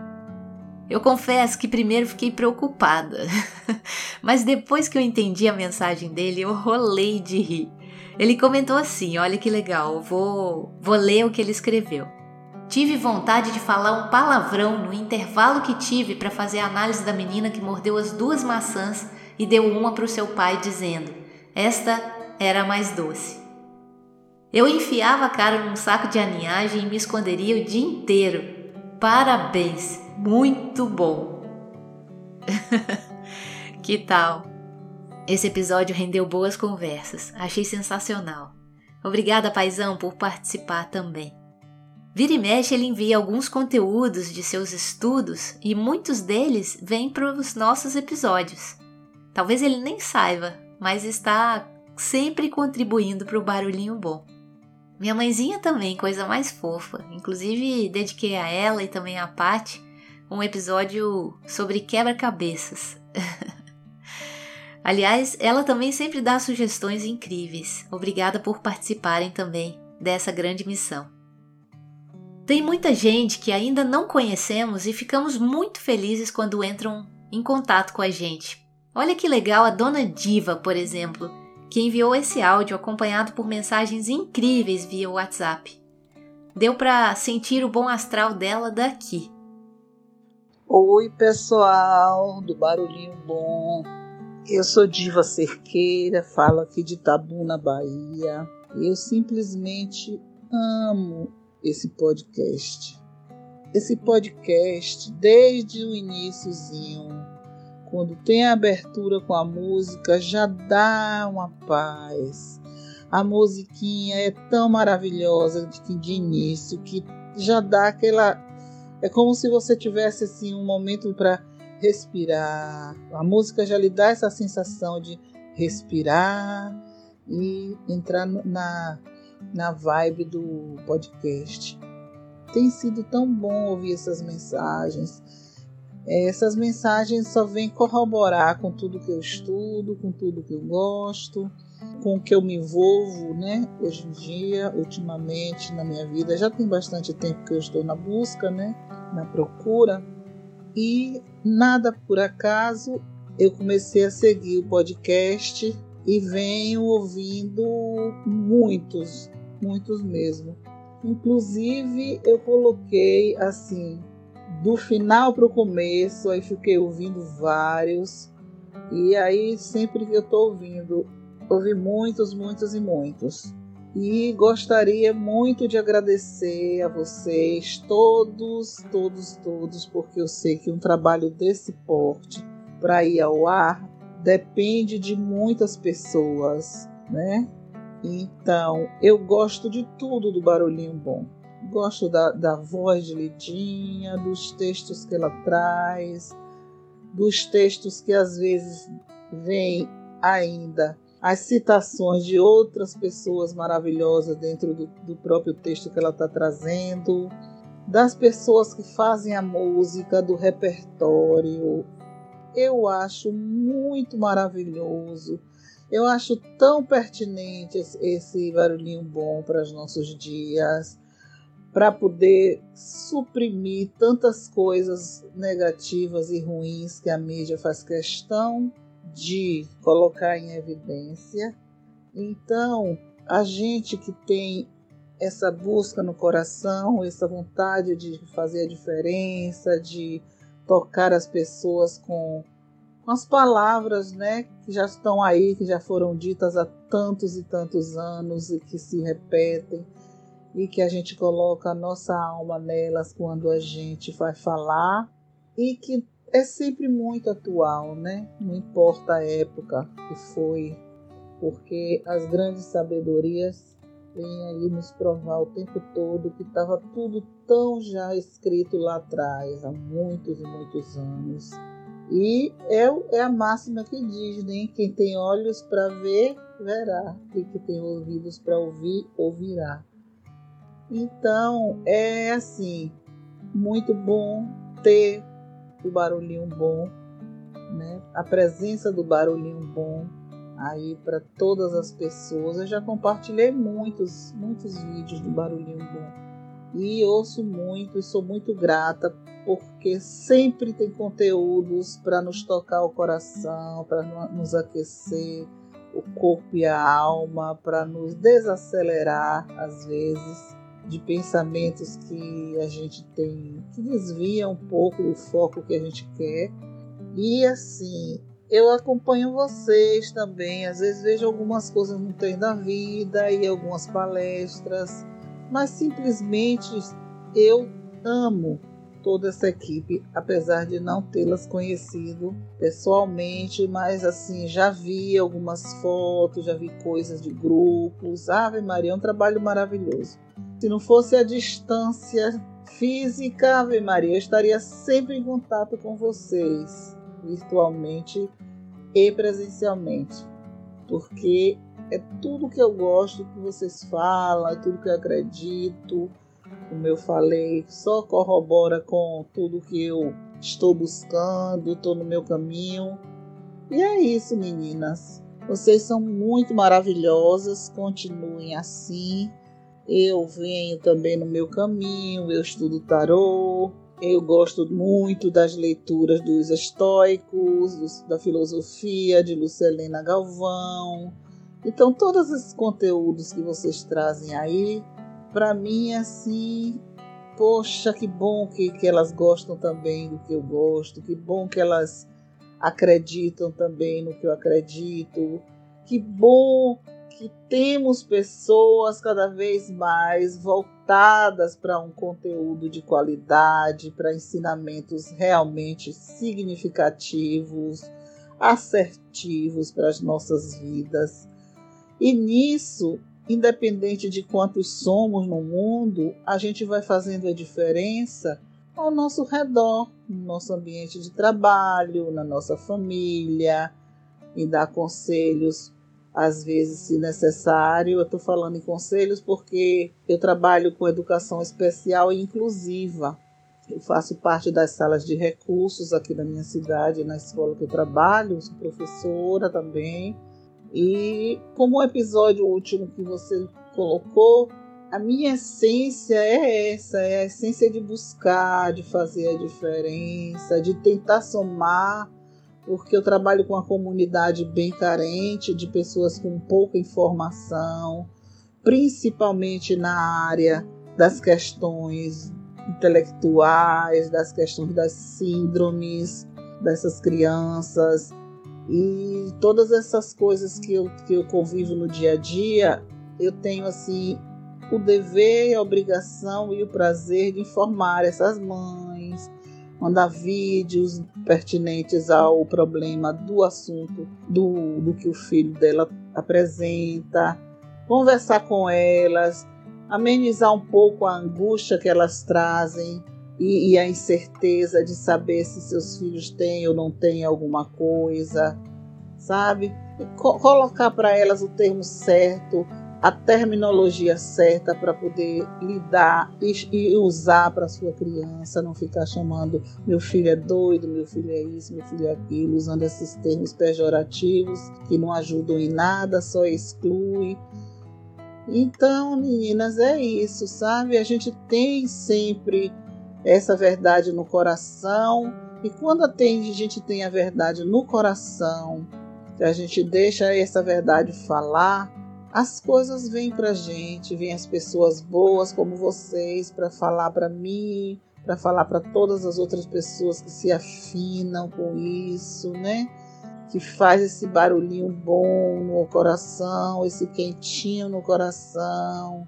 Speaker 2: Eu confesso que primeiro fiquei preocupada, mas depois que eu entendi a mensagem dele, eu rolei de rir. Ele comentou assim: Olha que legal, vou, vou ler o que ele escreveu. Tive vontade de falar um palavrão no intervalo que tive para fazer a análise da menina que mordeu as duas maçãs e deu uma para o seu pai, dizendo: Esta era a mais doce. Eu enfiava a cara num saco de aninhagem e me esconderia o dia inteiro. Parabéns, muito bom! que tal? Esse episódio rendeu boas conversas, achei sensacional. Obrigada, paizão, por participar também. Vira e mexe, ele envia alguns conteúdos de seus estudos e muitos deles vêm para os nossos episódios. Talvez ele nem saiba, mas está sempre contribuindo para o barulhinho bom. Minha mãezinha também, coisa mais fofa. Inclusive, dediquei a ela e também a Paty um episódio sobre quebra-cabeças. Aliás, ela também sempre dá sugestões incríveis. Obrigada por participarem também dessa grande missão. Tem muita gente que ainda não conhecemos e ficamos muito felizes quando entram em contato com a gente. Olha que legal a Dona Diva, por exemplo, que enviou esse áudio acompanhado por mensagens incríveis via WhatsApp. Deu para sentir o bom astral dela daqui.
Speaker 19: Oi, pessoal do Barulhinho Bom. Eu sou Diva Cerqueira, falo aqui de Tabuna, Bahia. Eu simplesmente amo esse podcast. Esse podcast, desde o iníciozinho, quando tem a abertura com a música, já dá uma paz. A musiquinha é tão maravilhosa de, de início que já dá aquela. É como se você tivesse assim um momento para respirar. A música já lhe dá essa sensação de respirar e entrar na, na vibe do podcast. Tem sido tão bom ouvir essas mensagens essas mensagens só vêm corroborar com tudo que eu estudo, com tudo que eu gosto, com o que eu me envolvo, né? Hoje em dia, ultimamente na minha vida, já tem bastante tempo que eu estou na busca, né? Na procura. E nada por acaso, eu comecei a seguir o podcast e venho ouvindo muitos, muitos mesmo. Inclusive, eu coloquei assim do final para o começo, aí fiquei ouvindo vários, E aí, sempre que eu estou ouvindo, ouvi muitos, muitos e muitos. E gostaria muito de agradecer a vocês, todos, todos, todos, porque eu sei que um trabalho desse porte para ir ao ar depende de muitas pessoas, né? Então, eu gosto de tudo do Barulhinho Bom. Gosto da, da voz de Lidinha, dos textos que ela traz, dos textos que às vezes vêm ainda as citações de outras pessoas maravilhosas dentro do, do próprio texto que ela está trazendo, das pessoas que fazem a música, do repertório. Eu acho muito maravilhoso. Eu acho tão pertinente esse barulhinho bom para os nossos dias, para poder suprimir tantas coisas negativas e ruins que a mídia faz questão de colocar em evidência. Então, a gente que tem essa busca no coração, essa vontade de fazer a diferença, de tocar as pessoas com, com as palavras, né, que já estão aí, que já foram ditas há tantos e tantos anos e que se repetem e que a gente coloca a nossa alma nelas quando a gente vai falar e que é sempre muito atual, né? Não importa a época que foi, porque as grandes sabedorias vêm aí nos provar o tempo todo que estava tudo tão já escrito lá atrás, há muitos e muitos anos. E é, é a máxima que diz, né? Quem tem olhos para ver, verá. Quem que tem ouvidos para ouvir, ouvirá. Então, é assim, muito bom ter o barulhinho bom, né? A presença do barulhinho bom aí para todas as pessoas. Eu já compartilhei muitos, muitos vídeos do barulhinho bom e ouço muito e sou muito grata porque sempre tem conteúdos para nos tocar o coração, para nos aquecer o corpo e a alma, para nos desacelerar às vezes de pensamentos que a gente tem que desvia um pouco do foco que a gente quer. E assim, eu acompanho vocês também, às vezes vejo algumas coisas no trem da vida e algumas palestras, mas simplesmente eu amo toda essa equipe, apesar de não tê-las conhecido pessoalmente, mas assim, já vi algumas fotos, já vi coisas de grupos. Ave Maria, é um trabalho maravilhoso. Se não fosse a distância física, Ave Maria, eu estaria sempre em contato com vocês, virtualmente e presencialmente, porque é tudo que eu gosto que vocês falam, é tudo que eu acredito, como eu falei, só corrobora com tudo que eu estou buscando, estou no meu caminho. E é isso, meninas. Vocês são muito maravilhosas, continuem assim. Eu venho também no meu caminho, eu estudo tarô, eu gosto muito das leituras dos estoicos, dos, da filosofia de Lucelena Galvão. Então, todos esses conteúdos que vocês trazem aí, para mim, assim, poxa, que bom que, que elas gostam também do que eu gosto, que bom que elas acreditam também no que eu acredito, que bom que temos pessoas cada vez mais voltadas para um conteúdo de qualidade, para ensinamentos realmente significativos, assertivos para as nossas vidas. E nisso, independente de quantos somos no mundo, a gente vai fazendo a diferença ao nosso redor, no nosso ambiente de trabalho, na nossa família, em dar conselhos às vezes, se necessário. Eu estou falando em conselhos porque eu trabalho com educação especial e inclusiva. Eu faço parte das salas de recursos aqui da minha cidade, na escola que eu trabalho, sou professora também. E como o episódio último que você colocou, a minha essência é essa, é a essência de buscar, de fazer a diferença, de tentar somar porque eu trabalho com uma comunidade bem carente, de pessoas com pouca informação, principalmente na área das questões intelectuais, das questões das síndromes dessas crianças. E todas essas coisas que eu, que eu convivo no dia a dia, eu tenho assim o dever, a obrigação e o prazer de informar essas mães, mandar vídeos pertinentes ao problema do assunto do, do que o filho dela apresenta, conversar com elas, amenizar um pouco a angústia que elas trazem e, e a incerteza de saber se seus filhos têm ou não têm alguma coisa, sabe? Co colocar para elas o termo certo, a terminologia certa para poder lidar e, e usar para sua criança, não ficar chamando meu filho é doido, meu filho é isso, meu filho é aquilo, usando esses termos pejorativos que não ajudam em nada, só exclui. Então, meninas, é isso, sabe? A gente tem sempre essa verdade no coração. E quando a gente tem a verdade no coração, que a gente deixa essa verdade falar, as coisas vêm pra gente, vêm as pessoas boas como vocês para falar para mim, para falar para todas as outras pessoas que se afinam com isso, né? Que faz esse barulhinho bom no coração, esse quentinho no coração.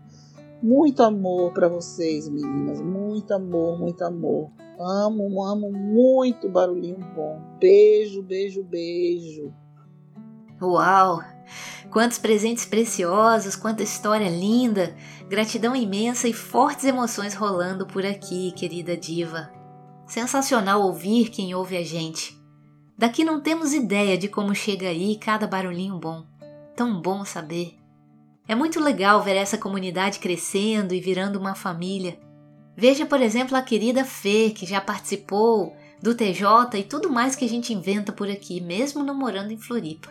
Speaker 19: Muito amor para vocês, meninas. Muito amor, muito amor. Amo, amo muito barulhinho bom. Beijo, beijo, beijo.
Speaker 2: Uau! Quantos presentes preciosos, quanta história linda, gratidão imensa e fortes emoções rolando por aqui, querida diva. Sensacional ouvir quem ouve a gente. Daqui não temos ideia de como chega aí cada barulhinho bom. Tão bom saber. É muito legal ver essa comunidade crescendo e virando uma família. Veja, por exemplo, a querida Fê, que já participou do TJ e tudo mais que a gente inventa por aqui, mesmo não morando em Floripa.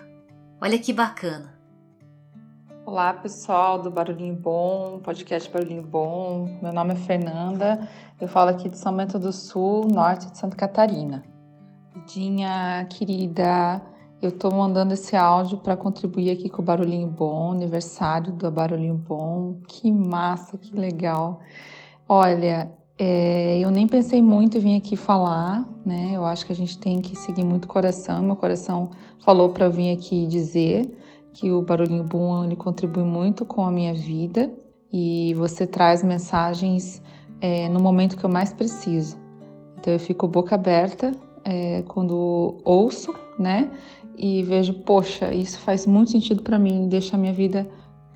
Speaker 2: Olha que bacana.
Speaker 20: Olá, pessoal do Barulhinho Bom, podcast Barulhinho Bom. Meu nome é Fernanda, eu falo aqui de São Bento do Sul, norte de Santa Catarina. Dinha querida, eu tô mandando esse áudio para contribuir aqui com o Barulhinho Bom, aniversário do Barulhinho Bom. Que massa, que legal. Olha, é, eu nem pensei muito em vir aqui falar, né? Eu acho que a gente tem que seguir muito o coração. Meu coração falou para eu vir aqui dizer que o Barulhinho Bom ele contribui muito com a minha vida e você traz mensagens é, no momento que eu mais preciso. Então eu fico boca aberta é, quando ouço, né? E vejo, poxa, isso faz muito sentido para mim, deixa a minha vida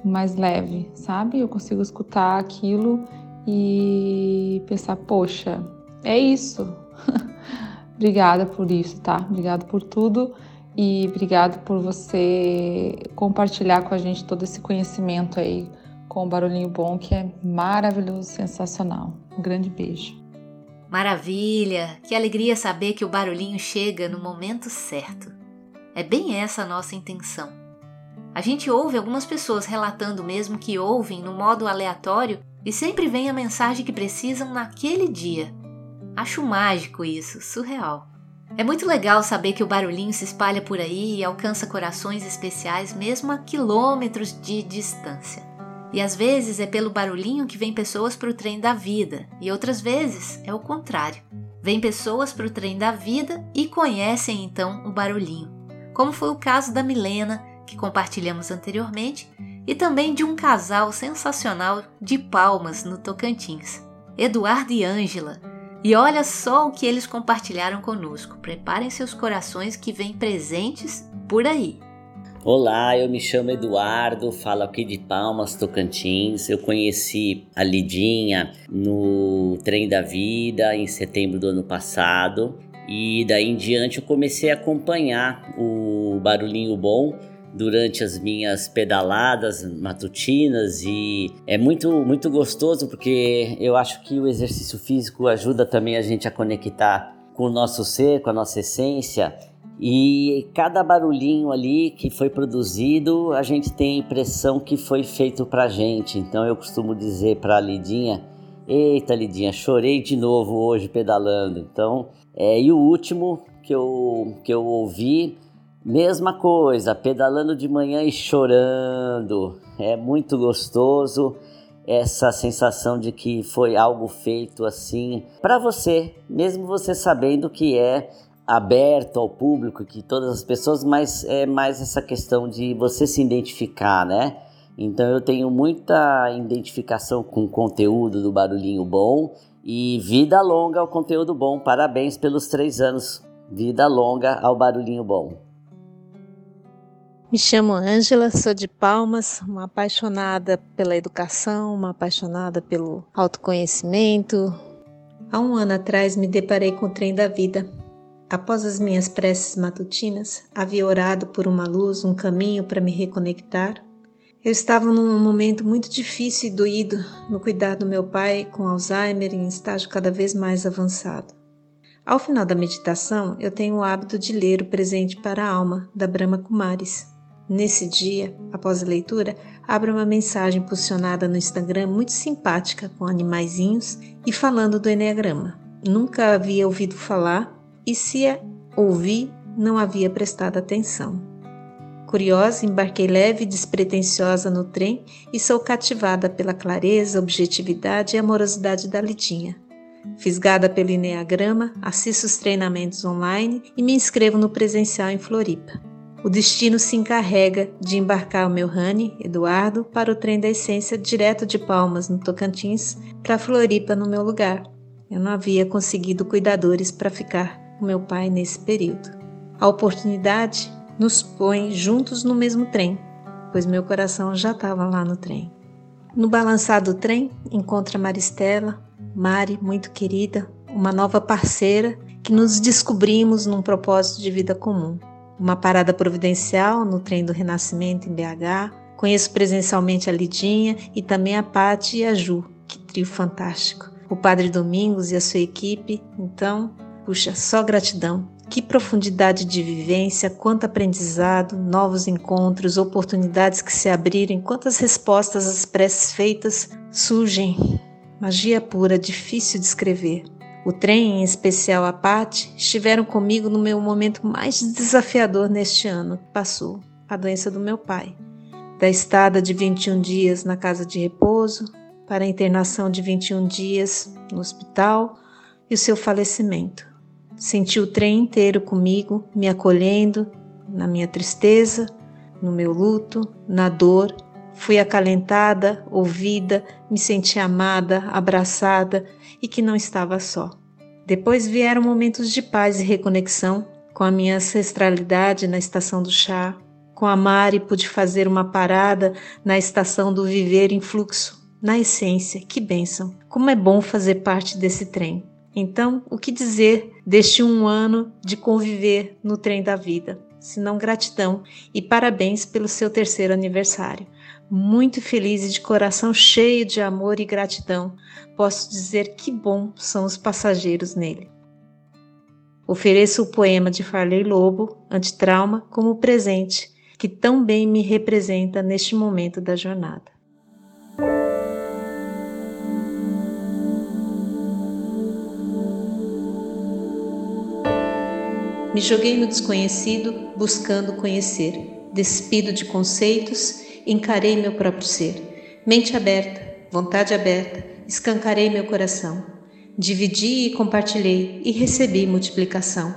Speaker 20: mais leve, sabe? Eu consigo escutar aquilo e pensar, poxa, é isso. Obrigada por isso, tá? Obrigada por tudo e obrigado por você compartilhar com a gente todo esse conhecimento aí com o Barulhinho Bom, que é maravilhoso, sensacional. Um grande beijo.
Speaker 2: Maravilha! Que alegria saber que o barulhinho chega no momento certo. É bem essa a nossa intenção. A gente ouve algumas pessoas relatando mesmo que ouvem no modo aleatório e sempre vem a mensagem que precisam naquele dia. Acho mágico isso, surreal. É muito legal saber que o barulhinho se espalha por aí e alcança corações especiais mesmo a quilômetros de distância. E às vezes é pelo barulhinho que vem pessoas para o trem da vida, e outras vezes é o contrário. Vem pessoas para o trem da vida e conhecem então o barulhinho, como foi o caso da Milena, que compartilhamos anteriormente, e também de um casal sensacional de Palmas, no Tocantins, Eduardo e Ângela, e olha só o que eles compartilharam conosco. Preparem seus corações que vêm presentes por aí.
Speaker 21: Olá, eu me chamo Eduardo, falo aqui de Palmas, Tocantins. Eu conheci a Lidinha no Trem da Vida em setembro do ano passado e daí em diante eu comecei a acompanhar o Barulhinho Bom durante as minhas pedaladas matutinas e é muito muito gostoso porque eu acho que o exercício físico ajuda também a gente a conectar com o nosso ser, com a nossa essência. E cada barulhinho ali que foi produzido, a gente tem a impressão que foi feito pra gente. Então eu costumo dizer pra Lidinha: Eita, Lidinha, chorei de novo hoje pedalando. Então, é, e o último que eu, que eu ouvi Mesma coisa, pedalando de manhã e chorando. É muito gostoso essa sensação de que foi algo feito assim para você, mesmo você sabendo que é aberto ao público, que todas as pessoas, mas é mais essa questão de você se identificar, né? Então eu tenho muita identificação com o conteúdo do Barulhinho Bom e vida longa ao conteúdo bom. Parabéns pelos três anos. Vida longa ao Barulhinho Bom.
Speaker 22: Me chamo Ângela, sou de Palmas, uma apaixonada pela educação, uma apaixonada pelo autoconhecimento. Há um ano atrás me deparei com o trem da vida. Após as minhas preces matutinas, havia orado por uma luz, um caminho para me reconectar. Eu estava num momento muito difícil e doído no cuidar do meu pai com Alzheimer em estágio cada vez mais avançado. Ao final da meditação, eu tenho o hábito de ler o Presente para a Alma, da Brahma Kumaris. Nesse dia, após a leitura, abro uma mensagem posicionada no Instagram muito simpática com animaizinhos e falando do Enneagrama. Nunca havia ouvido falar e se ouvi, não havia prestado atenção. Curiosa, embarquei leve e despretensiosa no trem e sou cativada pela clareza, objetividade e amorosidade da Lidinha. Fisgada pelo Enneagrama, assisto os treinamentos online e me inscrevo no presencial em Floripa o destino se encarrega de embarcar o meu Rani, Eduardo, para o trem da essência direto de Palmas, no Tocantins, para Floripa, no meu lugar. Eu não havia conseguido cuidadores para ficar com meu pai nesse período. A oportunidade nos põe juntos no mesmo trem, pois meu coração já estava lá no trem. No balançar do trem, encontra Maristela, Mari, muito querida, uma nova parceira que nos descobrimos num propósito de vida comum uma parada providencial no trem do Renascimento em BH. Conheço presencialmente a Lidinha e também a Pati e a Ju, que trio fantástico. O Padre Domingos e a sua equipe, então, puxa, só gratidão. Que profundidade de vivência, quanto aprendizado, novos encontros, oportunidades que se abriram, quantas respostas às preces feitas surgem. Magia pura, difícil de escrever. O trem, em especial a Patti, estiveram comigo no meu momento mais desafiador neste ano que passou, a doença do meu pai. Da estada de 21 dias na casa de repouso, para a internação de 21 dias no hospital e o seu falecimento. Senti o trem inteiro comigo, me acolhendo na minha tristeza, no meu luto, na dor. Fui acalentada, ouvida, me senti amada, abraçada e que não estava só. Depois vieram momentos de paz e reconexão com a minha ancestralidade na estação do chá. Com a Mari pude fazer uma parada na estação do viver em fluxo. Na essência, que bênção! Como é bom fazer parte desse trem. Então, o que dizer deste um ano de conviver no trem da vida? Senão gratidão e parabéns pelo seu terceiro aniversário muito feliz e de coração cheio de amor e gratidão, posso dizer que bom são os passageiros nele. Ofereço o poema de Farley Lobo, Antitrauma, como presente que tão bem me representa neste momento da jornada. Me joguei no desconhecido buscando conhecer, despido de conceitos encarei meu próprio ser. Mente aberta, vontade aberta, escancarei meu coração. Dividi e compartilhei e recebi multiplicação.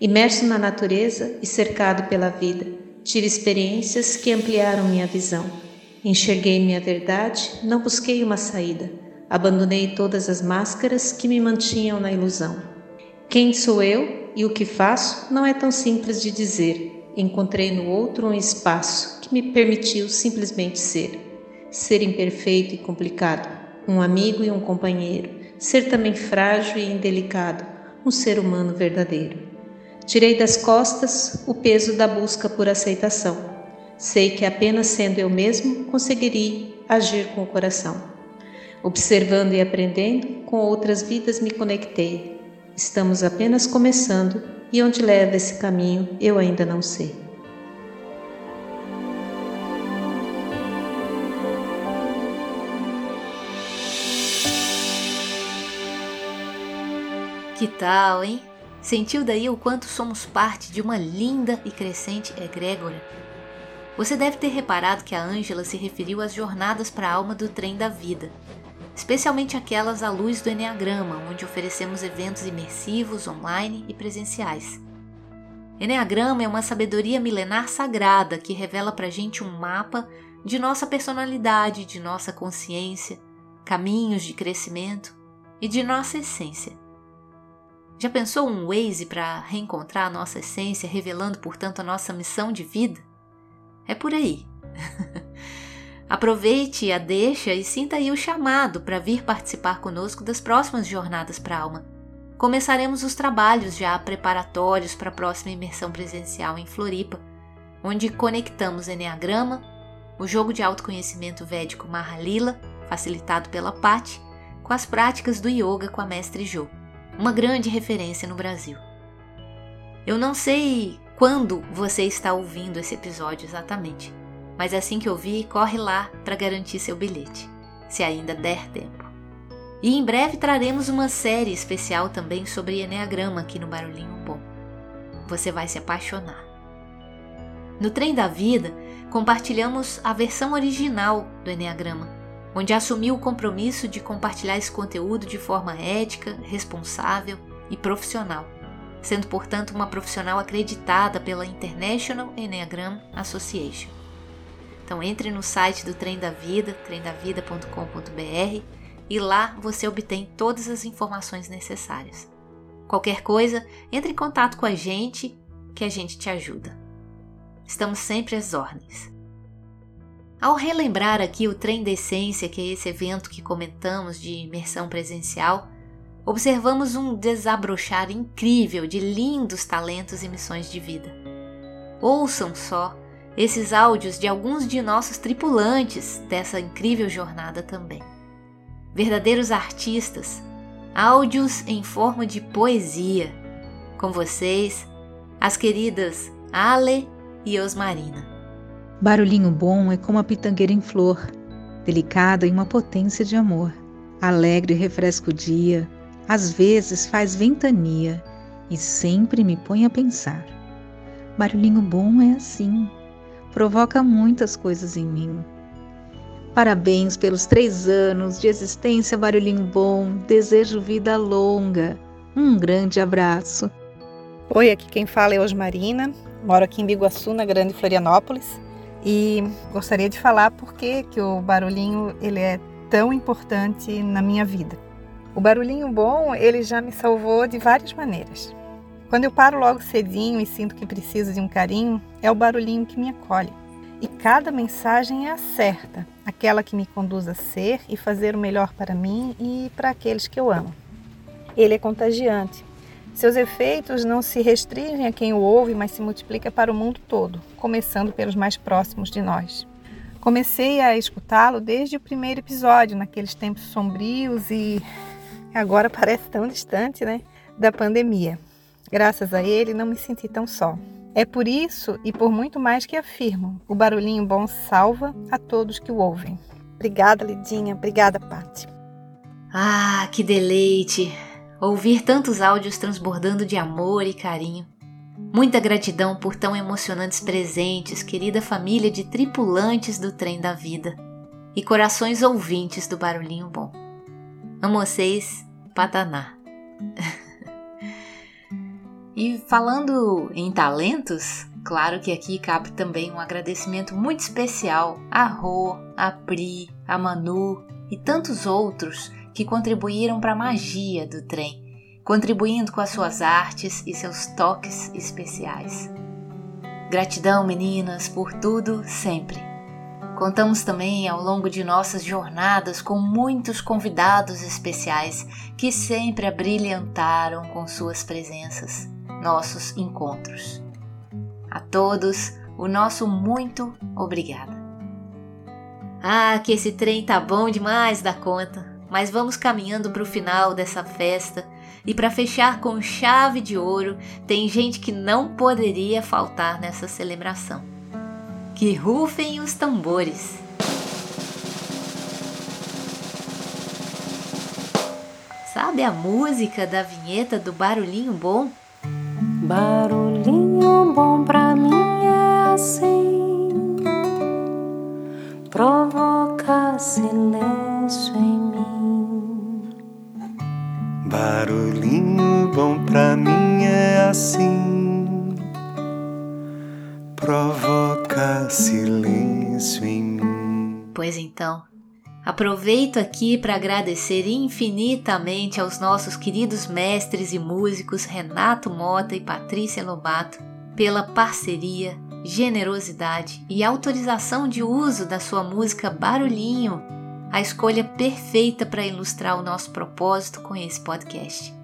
Speaker 22: Imerso na natureza e cercado pela vida, tive experiências que ampliaram minha visão. Enxerguei minha verdade, não busquei uma saída. Abandonei todas as máscaras que me mantinham na ilusão. Quem sou eu e o que faço não é tão simples de dizer. Encontrei no outro um espaço que me permitiu simplesmente ser. Ser imperfeito e complicado, um amigo e um companheiro, ser também frágil e indelicado, um ser humano verdadeiro. Tirei das costas o peso da busca por aceitação. Sei que apenas sendo eu mesmo conseguiria agir com o coração. Observando e aprendendo, com outras vidas me conectei. Estamos apenas começando e onde leva esse caminho eu ainda não sei.
Speaker 2: Que tal, hein? Sentiu daí o quanto somos parte de uma linda e crescente egrégora? Você deve ter reparado que a Ângela se referiu às jornadas para a alma do trem da vida. Especialmente aquelas à luz do Enneagrama, onde oferecemos eventos imersivos, online e presenciais. Enneagrama é uma sabedoria milenar sagrada que revela pra gente um mapa de nossa personalidade, de nossa consciência, caminhos de crescimento e de nossa essência. Já pensou um Waze para reencontrar a nossa essência, revelando, portanto, a nossa missão de vida? É por aí. Aproveite a deixa e sinta aí o chamado para vir participar conosco das próximas jornadas para a alma. Começaremos os trabalhos já preparatórios para a próxima imersão presencial em Floripa, onde conectamos Enneagrama, o jogo de autoconhecimento védico Mahalila, facilitado pela Patti, com as práticas do yoga com a mestre Jo uma grande referência no Brasil. Eu não sei quando você está ouvindo esse episódio exatamente, mas assim que ouvir, corre lá para garantir seu bilhete, se ainda der tempo. E em breve traremos uma série especial também sobre Enneagrama aqui no Barulhinho Bom. Você vai se apaixonar. No Trem da Vida, compartilhamos a versão original do Enneagrama onde assumiu o compromisso de compartilhar esse conteúdo de forma ética, responsável e profissional, sendo, portanto, uma profissional acreditada pela International Enneagram Association. Então entre no site do Trem da Vida, tremdavida.com.br e lá você obtém todas as informações necessárias. Qualquer coisa, entre em contato com a gente que a gente te ajuda. Estamos sempre às ordens. Ao relembrar aqui o Trem da Essência, que é esse evento que comentamos de imersão presencial, observamos um desabrochar incrível de lindos talentos e missões de vida. Ouçam só esses áudios de alguns de nossos tripulantes dessa incrível jornada também. Verdadeiros artistas, áudios em forma de poesia. Com vocês, as queridas Ale e Osmarina.
Speaker 23: Barulhinho bom é como a pitangueira em flor, delicada em uma potência de amor. Alegre refresca o dia, às vezes faz ventania e sempre me põe a pensar. Barulhinho bom é assim, provoca muitas coisas em mim. Parabéns pelos três anos de existência, Barulhinho Bom. Desejo vida longa. Um grande abraço.
Speaker 24: Oi, aqui quem fala é Osmarina. Moro aqui em Biguaçu, na Grande Florianópolis. E gostaria de falar por que o barulhinho ele é tão importante na minha vida. O barulhinho bom, ele já me salvou de várias maneiras. Quando eu paro logo cedinho e sinto que preciso de um carinho, é o barulhinho que me acolhe. E cada mensagem é a certa, aquela que me conduz a ser e fazer o melhor para mim e para aqueles que eu amo. Ele é contagiante, seus efeitos não se restringem a quem o ouve, mas se multiplica para o mundo todo, começando pelos mais próximos de nós. Comecei a escutá-lo desde o primeiro episódio, naqueles tempos sombrios e agora parece tão distante, né, da pandemia. Graças a ele não me senti tão só. É por isso e por muito mais que afirmo, o barulhinho bom salva a todos que o ouvem. Obrigada, Lidinha. Obrigada, Pati.
Speaker 2: Ah, que deleite! ouvir tantos áudios transbordando de amor e carinho. Muita gratidão por tão emocionantes presentes, querida família de tripulantes do trem da vida e corações ouvintes do barulhinho bom. Amo vocês, Pataná. e falando em talentos, claro que aqui cabe também um agradecimento muito especial a Rô, a Pri, a Manu e tantos outros que contribuíram para a magia do trem, contribuindo com as suas artes e seus toques especiais. Gratidão, meninas, por tudo sempre. Contamos também ao longo de nossas jornadas com muitos convidados especiais que sempre abrilhantaram com suas presenças, nossos encontros. A todos, o nosso muito obrigada. Ah, que esse trem tá bom demais da conta! mas vamos caminhando para o final dessa festa e para fechar com chave de ouro, tem gente que não poderia faltar nessa celebração. Que rufem os tambores! Sabe a música da vinheta do Barulhinho Bom?
Speaker 25: Barulhinho bom pra mim é assim, provoca silêncio em mim.
Speaker 26: Barulhinho bom pra mim é assim, provoca silêncio em mim.
Speaker 2: Pois então. Aproveito aqui para agradecer infinitamente aos nossos queridos mestres e músicos Renato Mota e Patrícia Lobato pela parceria, generosidade e autorização de uso da sua música Barulhinho, a escolha perfeita para ilustrar o nosso propósito com esse podcast.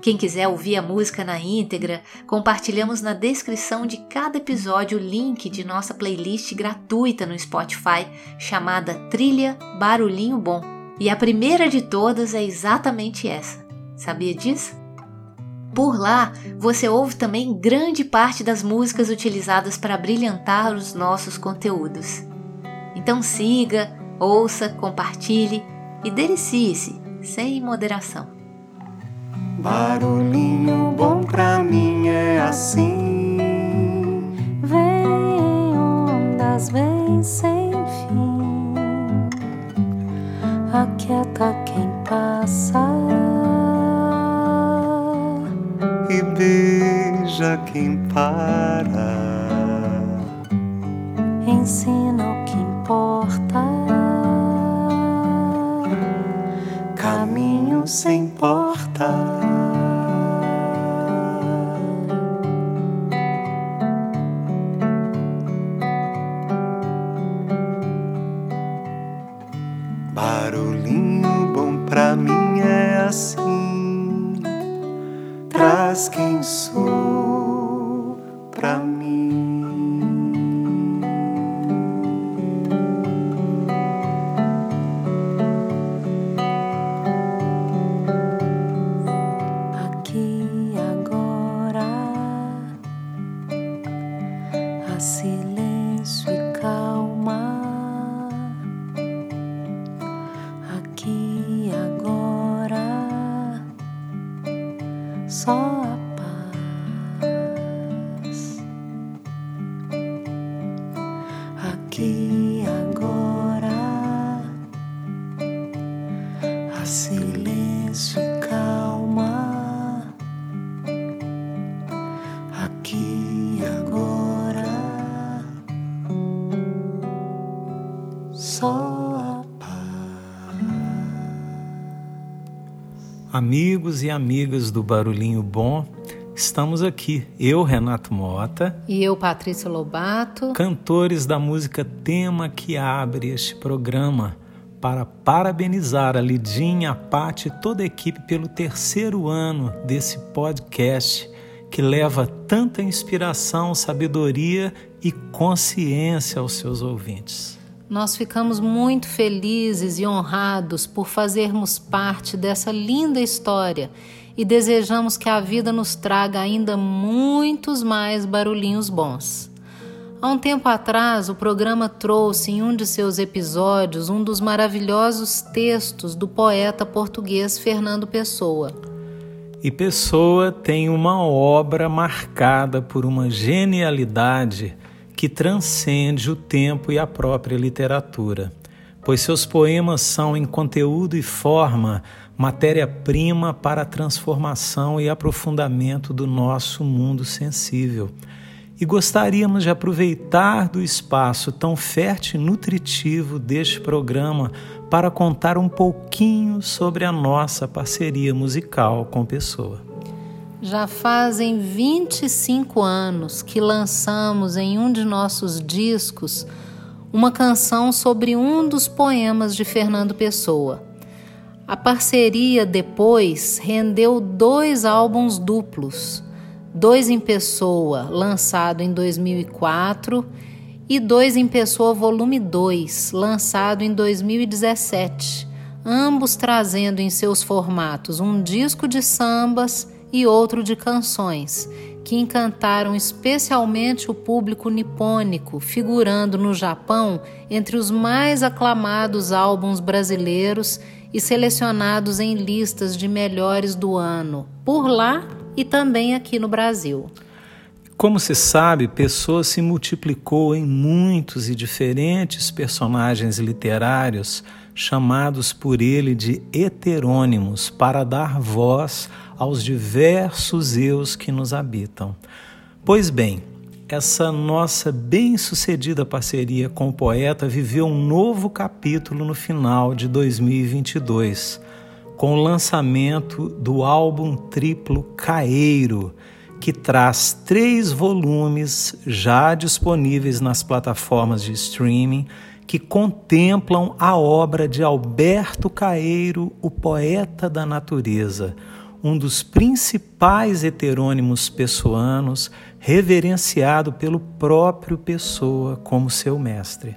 Speaker 2: Quem quiser ouvir a música na íntegra, compartilhamos na descrição de cada episódio o link de nossa playlist gratuita no Spotify chamada Trilha Barulhinho Bom. E a primeira de todas é exatamente essa. Sabia disso? Por lá, você ouve também grande parte das músicas utilizadas para brilhantar os nossos conteúdos. Então siga, ouça, compartilhe e delicie-se, sem moderação.
Speaker 27: Barulhinho bom pra mim é assim. Vem ondas, vem sem fim. Aquieta quem passa.
Speaker 26: E beija quem para.
Speaker 27: Ensina o que importa.
Speaker 26: Caminho sem porta. Barulhinho bom pra mim é assim. Traz quem sou
Speaker 28: Amigos e amigas do Barulhinho Bom, estamos aqui, eu, Renato Mota,
Speaker 25: E eu, Patrícia Lobato.
Speaker 28: cantores da música tema que abre este programa, para parabenizar a Lidinha, a Paty e toda a equipe pelo terceiro ano desse podcast que leva tanta inspiração, sabedoria e consciência aos seus ouvintes.
Speaker 25: Nós ficamos muito felizes e honrados por fazermos parte dessa linda história e desejamos que a vida nos traga ainda muitos mais barulhinhos bons. Há um tempo atrás, o programa trouxe em um de seus episódios um dos maravilhosos textos do poeta português Fernando Pessoa.
Speaker 28: E Pessoa tem uma obra marcada por uma genialidade que transcende o tempo e a própria literatura, pois seus poemas são, em conteúdo e forma, matéria-prima para a transformação e aprofundamento do nosso mundo sensível. E gostaríamos de aproveitar do espaço tão fértil e nutritivo deste programa para contar um pouquinho sobre a nossa parceria musical com Pessoa.
Speaker 25: Já fazem 25 anos que lançamos em um de nossos discos uma canção sobre um dos poemas de Fernando Pessoa. A parceria depois rendeu dois álbuns duplos, dois em Pessoa, lançado em 2004, e dois em Pessoa Volume 2, lançado em 2017, ambos trazendo em seus formatos um disco de sambas e outro de canções, que encantaram especialmente o público nipônico, figurando no Japão entre os mais aclamados álbuns brasileiros e selecionados em listas de melhores do ano, por lá e também aqui no Brasil.
Speaker 28: Como se sabe, Pessoa se multiplicou em muitos e diferentes personagens literários chamados por ele de heterônimos para dar voz aos diversos eus que nos habitam. Pois bem, essa nossa bem-sucedida parceria com o poeta viveu um novo capítulo no final de 2022, com o lançamento do álbum triplo Caeiro, que traz três volumes já disponíveis nas plataformas de streaming que contemplam a obra de Alberto Caeiro, o poeta da natureza, um dos principais heterônimos pessoanos, reverenciado pelo próprio Pessoa como seu mestre.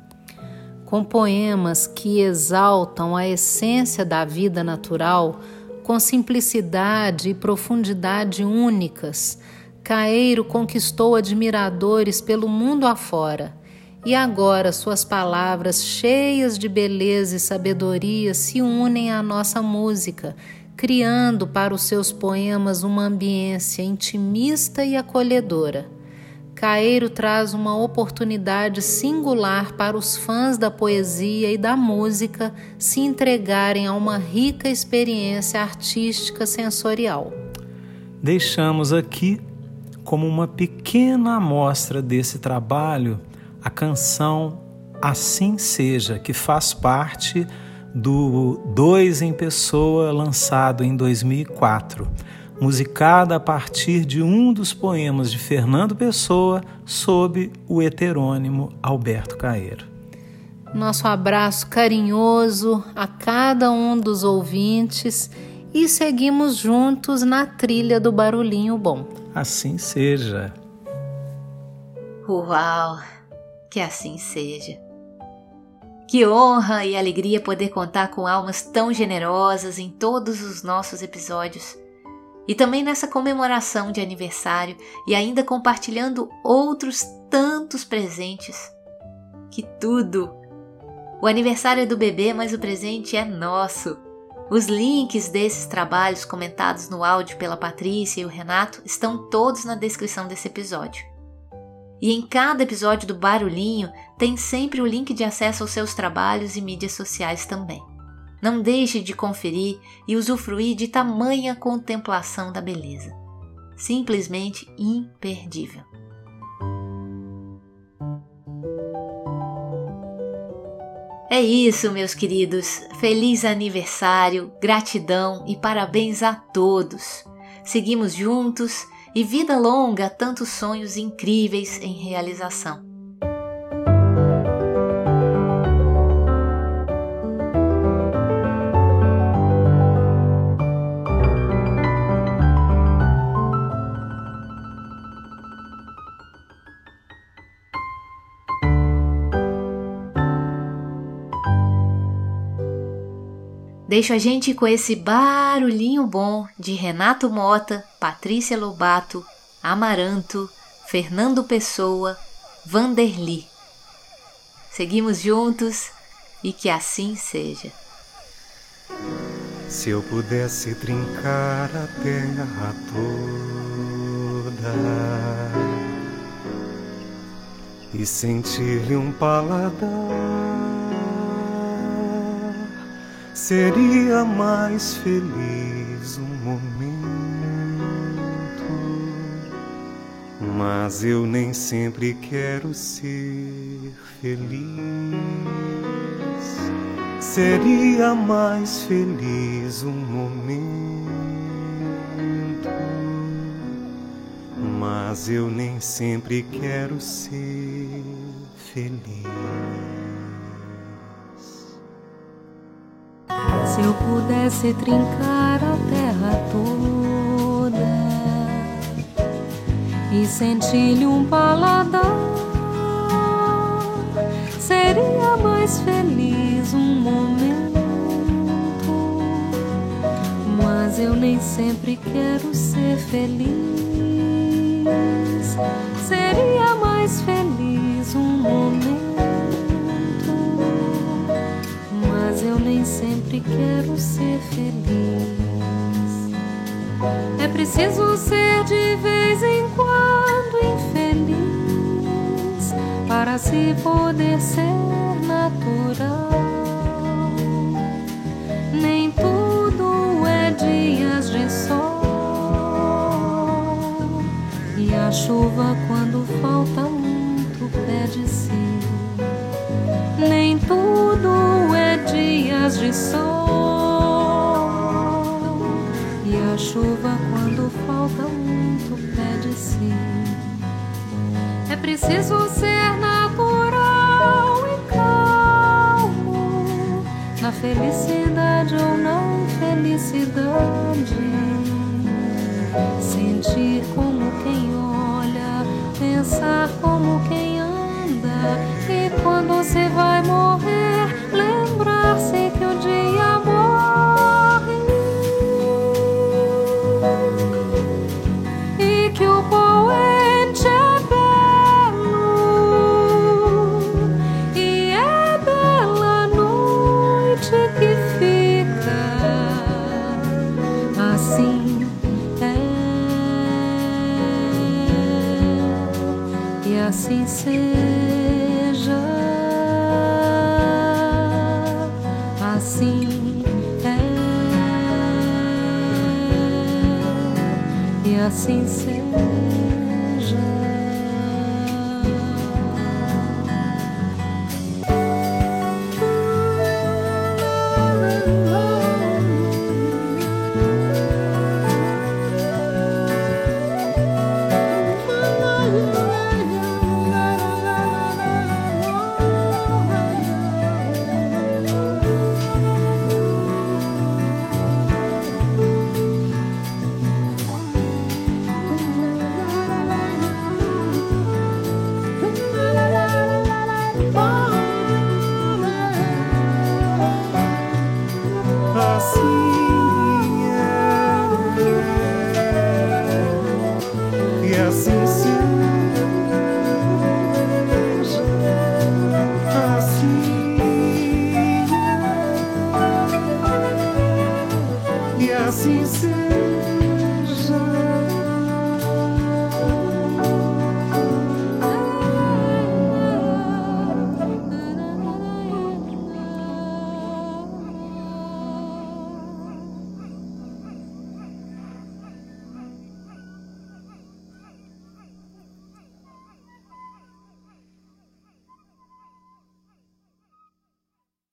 Speaker 22: Com poemas que exaltam a essência da vida natural, com simplicidade e profundidade únicas, Caeiro conquistou admiradores pelo mundo afora e agora suas palavras, cheias de beleza e sabedoria, se unem à nossa música, criando para os seus poemas uma ambiência intimista e acolhedora. Caeiro traz uma oportunidade singular para os fãs da poesia e da música se entregarem a uma rica experiência artística sensorial.
Speaker 28: Deixamos aqui, como uma pequena amostra desse trabalho, a canção Assim Seja, que faz parte do Dois em Pessoa, lançado em 2004, musicada a partir de um dos poemas de Fernando Pessoa sob o heterônimo Alberto Caeiro.
Speaker 22: Nosso abraço carinhoso a cada um dos ouvintes e seguimos juntos na trilha do barulhinho bom.
Speaker 28: Assim seja.
Speaker 2: Uau! Que assim seja. Que honra e alegria poder contar com almas tão generosas em todos os nossos episódios. E também nessa comemoração de aniversário e ainda compartilhando outros tantos presentes. Que tudo! O aniversário é do bebê, mas o presente é nosso. Os links desses trabalhos comentados no áudio pela Patrícia e o Renato estão todos na descrição desse episódio. E em cada episódio do Barulhinho tem sempre o link de acesso aos seus trabalhos e mídias sociais também. Não deixe de conferir e usufruir de tamanha contemplação da beleza. Simplesmente imperdível. É isso, meus queridos. Feliz aniversário, gratidão e parabéns a todos. Seguimos juntos e vida longa tantos sonhos incríveis em realização. Deixo a gente com esse barulhinho bom de Renato Mota, Patrícia Lobato, Amaranto, Fernando Pessoa, Vanderly. Seguimos juntos e que assim seja.
Speaker 26: Se eu pudesse trincar a terra toda e sentir-lhe um paladar seria mais feliz um momento. Mas eu nem sempre quero ser feliz. Seria mais feliz um momento. Mas eu nem sempre quero ser feliz.
Speaker 25: Se eu pudesse trincar a terra toda e sentir-lhe um paladar, seria mais feliz um momento. Mas eu nem sempre quero ser feliz. Seria mais feliz um momento. Eu nem sempre quero ser feliz. É preciso ser de vez em quando infeliz para se poder ser natural. Nem tudo é dias de sol e a chuva quando falta muito pede-se. Nem tudo de sol. E a chuva quando falta muito pede-se. É preciso ser natural e calmo na felicidade ou na infelicidade. Sentir como quem olha, pensar como quem anda. E quando você vai morrer, assim